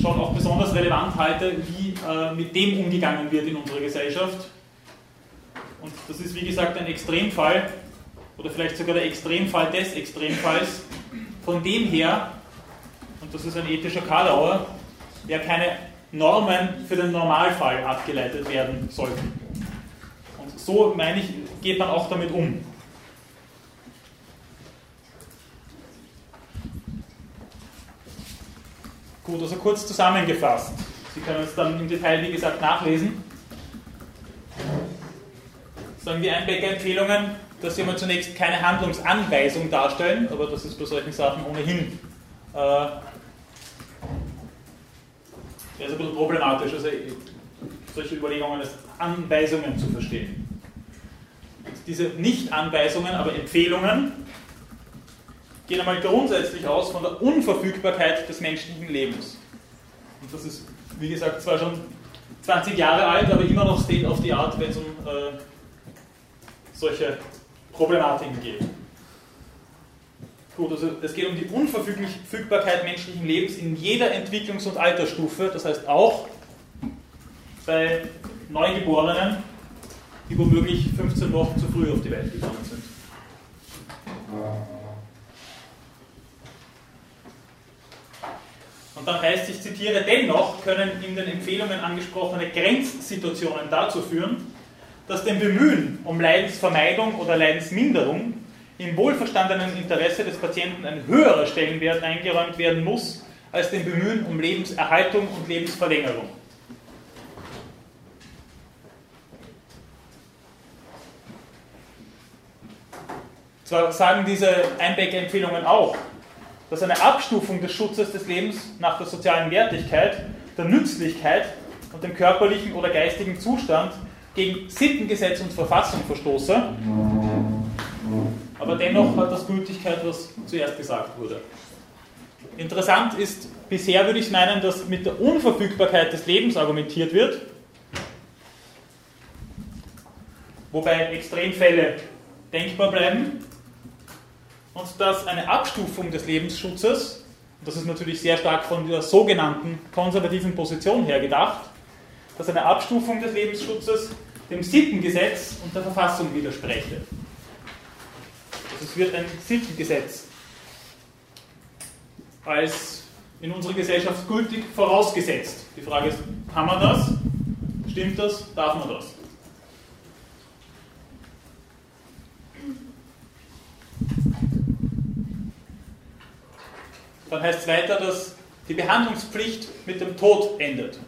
schon auch besonders relevant halte, wie äh, mit dem umgegangen wird in unserer Gesellschaft. Und das ist wie gesagt ein Extremfall, oder vielleicht sogar der Extremfall des Extremfalls, von dem her, und das ist ein ethischer Karlauer, ja keine Normen für den Normalfall abgeleitet werden sollten. Und so, meine ich, geht man auch damit um. Gut, also kurz zusammengefasst. Sie können es dann im Detail, wie gesagt, nachlesen. Sagen die Einbecker-Empfehlungen, dass sie mal zunächst keine Handlungsanweisung darstellen, aber das ist bei solchen Sachen ohnehin äh, ein bisschen problematisch, also solche Überlegungen als Anweisungen zu verstehen. Diese Nicht-Anweisungen, aber Empfehlungen gehen einmal grundsätzlich aus von der Unverfügbarkeit des menschlichen Lebens. Und das ist, wie gesagt, zwar schon 20 Jahre alt, aber immer noch State of the Art, wenn es um äh, solche Problematiken geht. Gut, also es geht um die Unverfügbarkeit menschlichen Lebens in jeder Entwicklungs- und Altersstufe, das heißt auch bei Neugeborenen, die womöglich 15 Wochen zu früh auf die Welt gekommen sind. Und dann heißt, ich zitiere, dennoch können in den Empfehlungen angesprochene Grenzsituationen dazu führen, dass dem Bemühen um Leidensvermeidung oder Leidensminderung im wohlverstandenen Interesse des Patienten ein höherer Stellenwert eingeräumt werden muss als dem Bemühen um Lebenserhaltung und Lebensverlängerung. Zwar sagen diese Einbecker-Empfehlungen auch, dass eine Abstufung des Schutzes des Lebens nach der sozialen Wertigkeit, der Nützlichkeit und dem körperlichen oder geistigen Zustand gegen Sittengesetz und Verfassung verstoße. Aber dennoch hat das Gültigkeit, was zuerst gesagt wurde. Interessant ist, bisher würde ich meinen, dass mit der Unverfügbarkeit des Lebens argumentiert wird, wobei Extremfälle denkbar bleiben und dass eine Abstufung des Lebensschutzes, das ist natürlich sehr stark von der sogenannten konservativen Position her gedacht, dass eine Abstufung des Lebensschutzes dem Sittengesetz und der Verfassung widerspreche. Also es wird ein Sittengesetz als in unserer Gesellschaft gültig vorausgesetzt. Die Frage ist, kann man das? Stimmt das? Darf man das? Dann heißt es weiter, dass die Behandlungspflicht mit dem Tod endet.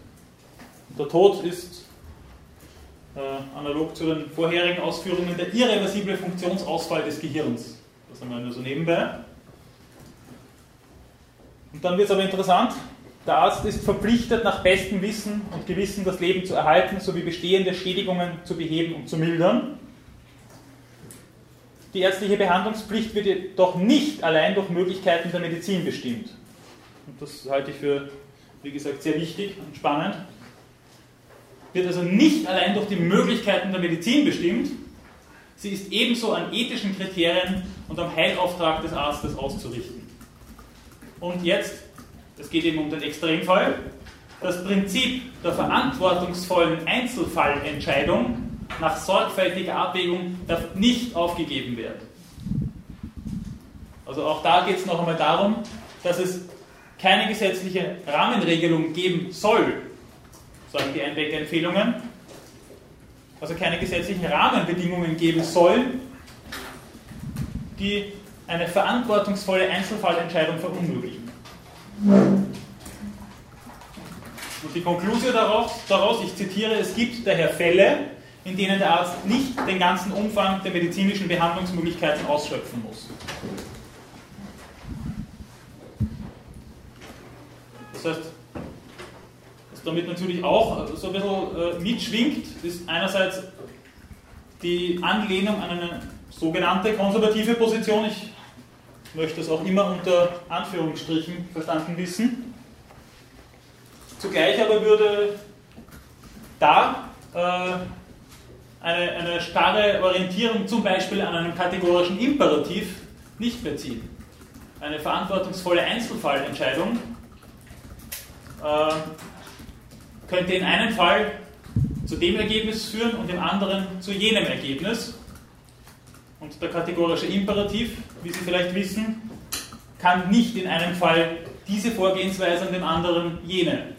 Der Tod ist äh, analog zu den vorherigen Ausführungen der irreversible Funktionsausfall des Gehirns. Das haben wir nur so nebenbei. Und dann wird es aber interessant. Der Arzt ist verpflichtet, nach bestem Wissen und Gewissen das Leben zu erhalten sowie bestehende Schädigungen zu beheben und zu mildern. Die ärztliche Behandlungspflicht wird jedoch nicht allein durch Möglichkeiten der Medizin bestimmt. Und das halte ich für, wie gesagt, sehr wichtig und spannend. Wird also nicht allein durch die Möglichkeiten der Medizin bestimmt, sie ist ebenso an ethischen Kriterien und am Heilauftrag des Arztes auszurichten. Und jetzt, es geht eben um den Extremfall, das Prinzip der verantwortungsvollen Einzelfallentscheidung nach sorgfältiger Abwägung darf nicht aufgegeben werden. Also auch da geht es noch einmal darum, dass es keine gesetzliche Rahmenregelung geben soll, sagen die Einbecker-Empfehlungen, also keine gesetzlichen Rahmenbedingungen geben sollen, die eine verantwortungsvolle Einzelfallentscheidung verunmöglichen. Und die Konklusion daraus, daraus, ich zitiere, es gibt daher Fälle, in denen der Arzt nicht den ganzen Umfang der medizinischen Behandlungsmöglichkeiten ausschöpfen muss. Das heißt, was damit natürlich auch so ein bisschen äh, mitschwingt, ist einerseits die Anlehnung an eine sogenannte konservative Position. Ich möchte es auch immer unter Anführungsstrichen verstanden wissen. Zugleich aber würde da äh, eine, eine starre Orientierung zum Beispiel an einem kategorischen Imperativ nicht mehr ziehen. Eine verantwortungsvolle Einzelfallentscheidung äh, könnte in einem Fall zu dem Ergebnis führen und im anderen zu jenem Ergebnis. Und der kategorische Imperativ, wie Sie vielleicht wissen, kann nicht in einem Fall diese Vorgehensweise und dem anderen jene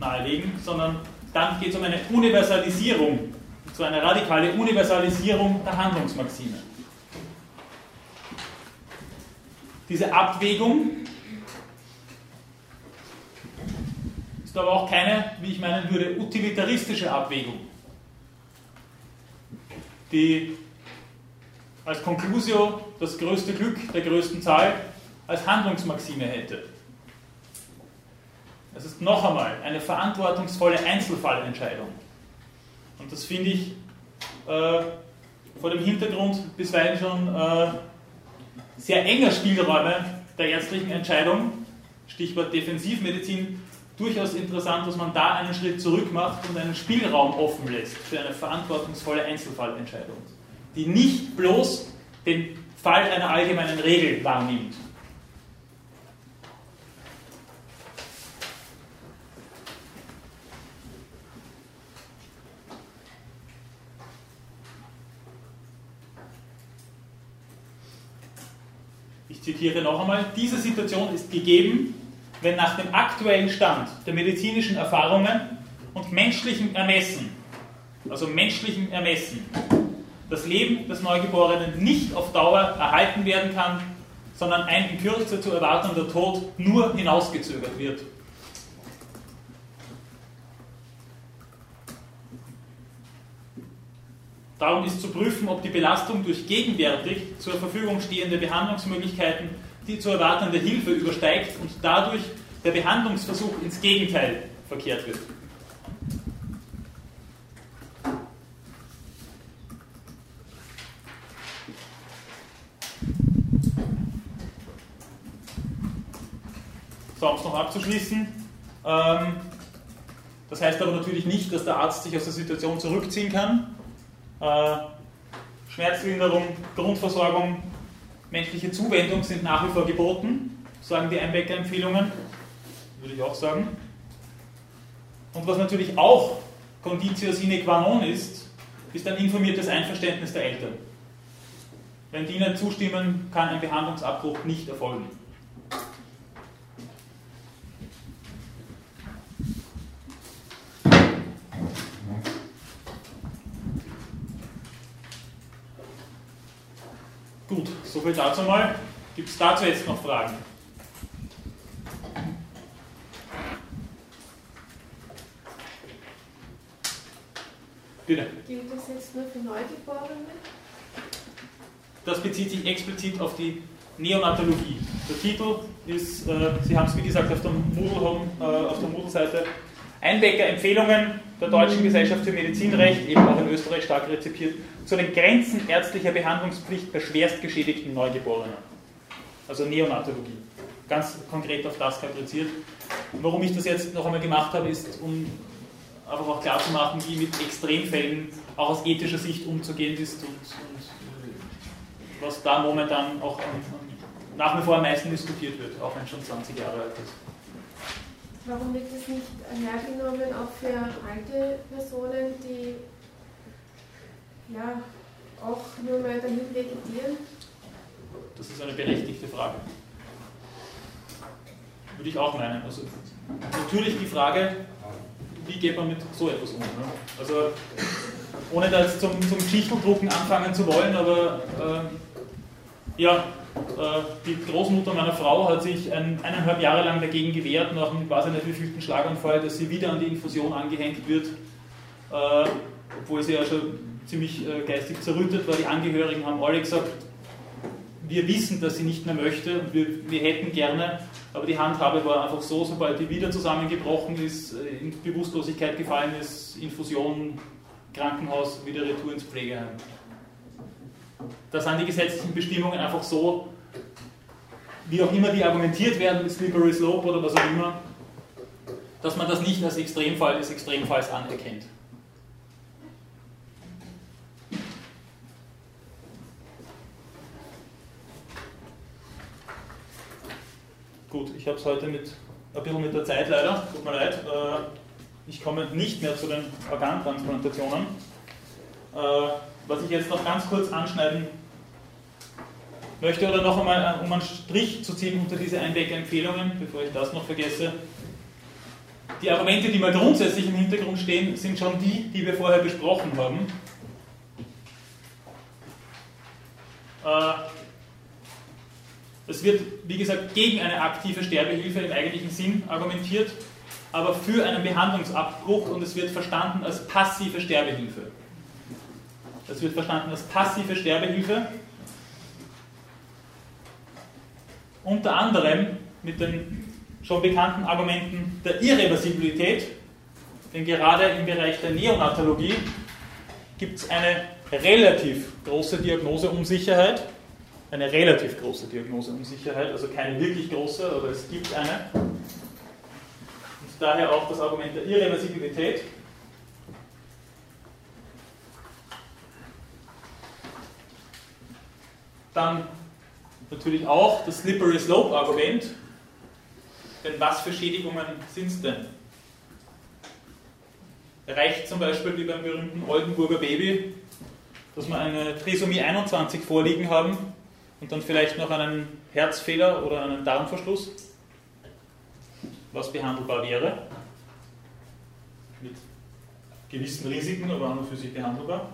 nahelegen, sondern dann geht es um eine Universalisierung, so eine radikale Universalisierung der Handlungsmaxime. Diese Abwägung ist aber auch keine, wie ich meinen würde, utilitaristische Abwägung, die als Conclusio das größte Glück der größten Zahl als Handlungsmaxime hätte. Es ist noch einmal eine verantwortungsvolle Einzelfallentscheidung. Und das finde ich äh, vor dem Hintergrund bisweilen schon äh, sehr enger Spielräume der ärztlichen Entscheidung, Stichwort Defensivmedizin, durchaus interessant, dass man da einen Schritt zurück macht und einen Spielraum offen lässt für eine verantwortungsvolle Einzelfallentscheidung, die nicht bloß den Fall einer allgemeinen Regel wahrnimmt. Ich zitiere noch einmal, diese Situation ist gegeben, wenn nach dem aktuellen Stand der medizinischen Erfahrungen und menschlichem Ermessen, also menschlichem Ermessen, das Leben des Neugeborenen nicht auf Dauer erhalten werden kann, sondern ein in Kürze zu erwartender Tod nur hinausgezögert wird. Darum ist zu prüfen, ob die Belastung durch gegenwärtig zur Verfügung stehende Behandlungsmöglichkeiten die zu erwartende Hilfe übersteigt und dadurch der Behandlungsversuch ins Gegenteil verkehrt wird. So, um es noch abzuschließen. Ähm, das heißt aber natürlich nicht, dass der Arzt sich aus der Situation zurückziehen kann. Äh, Schmerzlinderung, Grundversorgung, menschliche Zuwendung sind nach wie vor geboten, sagen die Einbecker-Empfehlungen, würde ich auch sagen. Und was natürlich auch Conditio sine qua non ist, ist ein informiertes Einverständnis der Eltern. Wenn die ihnen zustimmen, kann ein Behandlungsabbruch nicht erfolgen. Gut, soviel dazu mal. Gibt es dazu jetzt noch Fragen? Bitte. Gilt das jetzt nur für Neugeborene? Das bezieht sich explizit auf die Neonatologie. Der Titel ist, äh, Sie haben es wie gesagt auf der Moodle, äh, Moodle-Seite, Einbecker Empfehlungen der Deutschen Gesellschaft für Medizinrecht, eben auch in Österreich stark rezipiert, zu den Grenzen ärztlicher Behandlungspflicht bei schwerst geschädigten Neugeborenen. Also Neonatologie. Ganz konkret auf das kapriziert. Warum ich das jetzt noch einmal gemacht habe, ist, um einfach auch klarzumachen, wie mit Extremfällen auch aus ethischer Sicht umzugehen ist und, und was da momentan auch nach wie vor am meisten diskutiert wird, auch wenn es schon 20 Jahre alt ist. Warum wird es nicht hergenommen auch für alte Personen, die ja auch nur mal dahin vegetieren? Das ist eine berechtigte Frage. Würde ich auch meinen. Also natürlich die Frage, wie geht man mit so etwas um? Ne? Also ohne da jetzt zum, zum Schichteldrucken anfangen zu wollen, aber äh, ja, äh, die Großmutter meiner Frau hat sich ein, eineinhalb Jahre lang dagegen gewehrt, nach einem quasi nicht wievielten Schlaganfall, dass sie wieder an die Infusion angehängt wird, äh, obwohl sie ja schon ziemlich äh, geistig zerrüttet war. Die Angehörigen haben alle gesagt, wir wissen, dass sie nicht mehr möchte und wir, wir hätten gerne, aber die Handhabe war einfach so, sobald die wieder zusammengebrochen ist, in Bewusstlosigkeit gefallen ist, Infusion, Krankenhaus, wieder Retour ins Pflegeheim da sind die gesetzlichen Bestimmungen einfach so, wie auch immer die argumentiert werden, Slippery Slope oder was auch immer, dass man das nicht als Extremfall des Extremfalls anerkennt. Gut, ich habe es heute mit ein bisschen mit der Zeit leider, tut mir leid. Äh, ich komme nicht mehr zu den Organtransplantationen. Äh, was ich jetzt noch ganz kurz anschneiden Möchte oder noch einmal, um einen Strich zu ziehen unter diese Eindecker-Empfehlungen, bevor ich das noch vergesse, die Argumente, die mal grundsätzlich im Hintergrund stehen, sind schon die, die wir vorher besprochen haben. Äh, es wird, wie gesagt, gegen eine aktive Sterbehilfe im eigentlichen Sinn argumentiert, aber für einen Behandlungsabbruch und es wird verstanden als passive Sterbehilfe. Es wird verstanden als passive Sterbehilfe. Unter anderem mit den schon bekannten Argumenten der Irreversibilität, denn gerade im Bereich der Neonatologie gibt es eine relativ große Diagnoseunsicherheit, eine relativ große Diagnoseunsicherheit, also keine wirklich große, aber es gibt eine. Und daher auch das Argument der Irreversibilität. Dann natürlich auch das Slippery Slope Argument, denn was für Schädigungen sind es denn? Reicht zum Beispiel wie beim berühmten Oldenburger Baby, dass wir eine Trisomie 21 vorliegen haben und dann vielleicht noch einen Herzfehler oder einen Darmverschluss, was behandelbar wäre, mit gewissen Risiken, aber an und für sich behandelbar.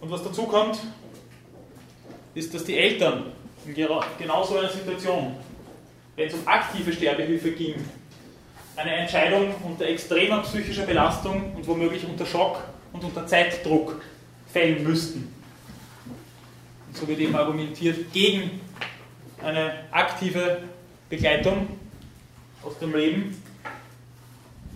Und was dazu kommt, ist, dass die Eltern in genau so einer Situation, wenn es um aktive Sterbehilfe ging, eine Entscheidung unter extremer psychischer Belastung und womöglich unter Schock und unter Zeitdruck fällen müssten. Und so wird eben argumentiert gegen eine aktive Begleitung aus dem Leben,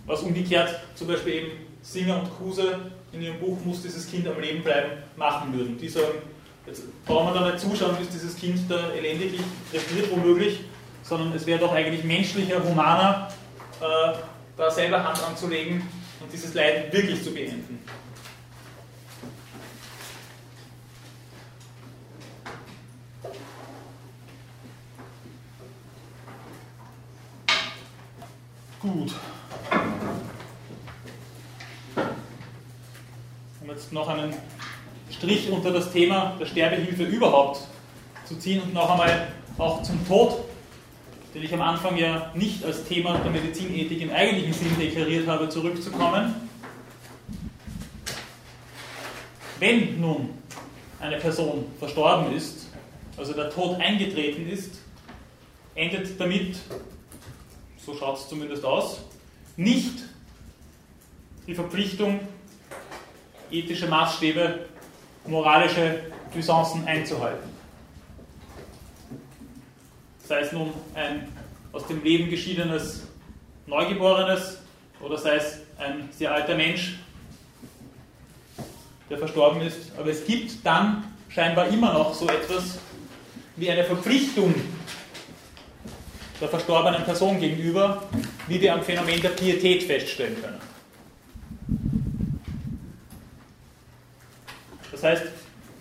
was umgekehrt zum Beispiel eben Singer und Kruse in ihrem Buch Muss dieses Kind am Leben bleiben machen würden. Die sagen, jetzt brauchen wir da nicht zuschauen, bis dieses Kind da elendiglich respiriert womöglich, sondern es wäre doch eigentlich menschlicher, humaner, äh, da selber Hand anzulegen und dieses Leiden wirklich zu beenden. Gut. Um jetzt noch einen Strich unter das Thema der Sterbehilfe überhaupt zu ziehen und noch einmal auch zum Tod den ich am Anfang ja nicht als Thema der Medizinethik im eigentlichen Sinn deklariert habe, zurückzukommen. Wenn nun eine Person verstorben ist, also der Tod eingetreten ist, endet damit, so schaut es zumindest aus, nicht die Verpflichtung, ethische Maßstäbe, moralische Usancen einzuhalten sei es nun ein aus dem Leben geschiedenes Neugeborenes oder sei es ein sehr alter Mensch, der verstorben ist. Aber es gibt dann scheinbar immer noch so etwas wie eine Verpflichtung der verstorbenen Person gegenüber, wie wir am Phänomen der Pietät feststellen können. Das heißt,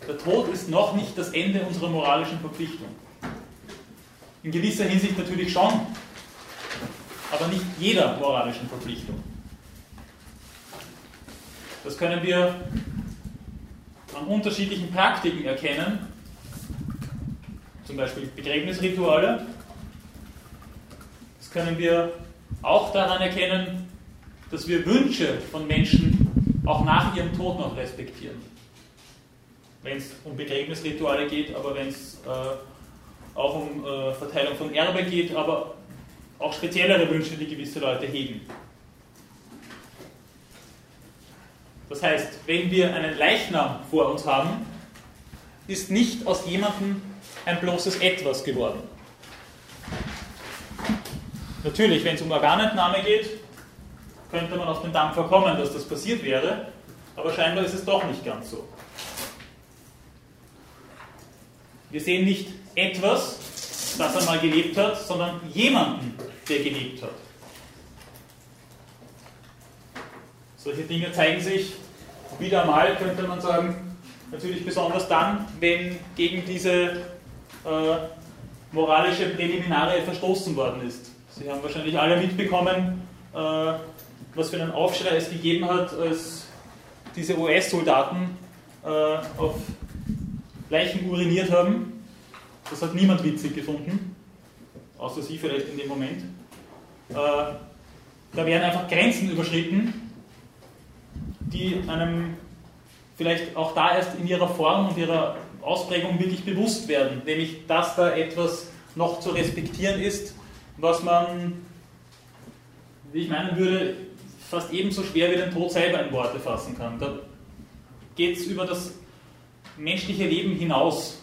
der Tod ist noch nicht das Ende unserer moralischen Verpflichtung. In gewisser Hinsicht natürlich schon, aber nicht jeder moralischen Verpflichtung. Das können wir an unterschiedlichen Praktiken erkennen, zum Beispiel Begräbnisrituale. Das können wir auch daran erkennen, dass wir Wünsche von Menschen auch nach ihrem Tod noch respektieren. Wenn es um Begräbnisrituale geht, aber wenn es äh, auch um äh, Verteilung von Erbe geht, aber auch speziellere Wünsche, die gewisse Leute hegen. Das heißt, wenn wir einen Leichnam vor uns haben, ist nicht aus jemandem ein bloßes Etwas geworden. Natürlich, wenn es um Organentnahme geht, könnte man auf den Dampfer kommen, dass das passiert wäre, aber scheinbar ist es doch nicht ganz so. Wir sehen nicht etwas, das einmal gelebt hat, sondern jemanden, der gelebt hat. Solche Dinge zeigen sich wieder mal, könnte man sagen, natürlich besonders dann, wenn gegen diese äh, moralische Präliminare verstoßen worden ist. Sie haben wahrscheinlich alle mitbekommen, äh, was für einen Aufschrei es gegeben hat, als diese US-Soldaten äh, auf Leichen uriniert haben. Das hat niemand witzig gefunden, außer Sie vielleicht in dem Moment. Äh, da werden einfach Grenzen überschritten, die einem vielleicht auch da erst in ihrer Form und ihrer Ausprägung wirklich bewusst werden, nämlich dass da etwas noch zu respektieren ist, was man, wie ich meinen würde, fast ebenso schwer wie den Tod selber in Worte fassen kann. Da geht es über das menschliche Leben hinaus,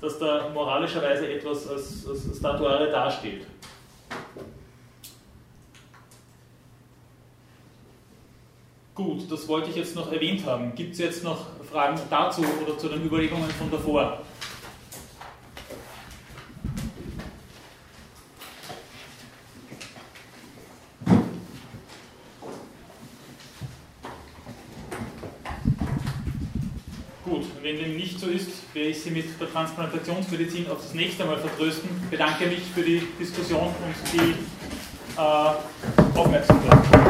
dass da moralischerweise etwas als, als Statuare dasteht. Gut, das wollte ich jetzt noch erwähnt haben. Gibt es jetzt noch Fragen dazu oder zu den Überlegungen von davor? Gut, wenn dem nicht so ist, werde ich Sie mit der Transplantationsmedizin auf das nächste Mal vertrösten. Bedanke mich für die Diskussion und die äh, Aufmerksamkeit.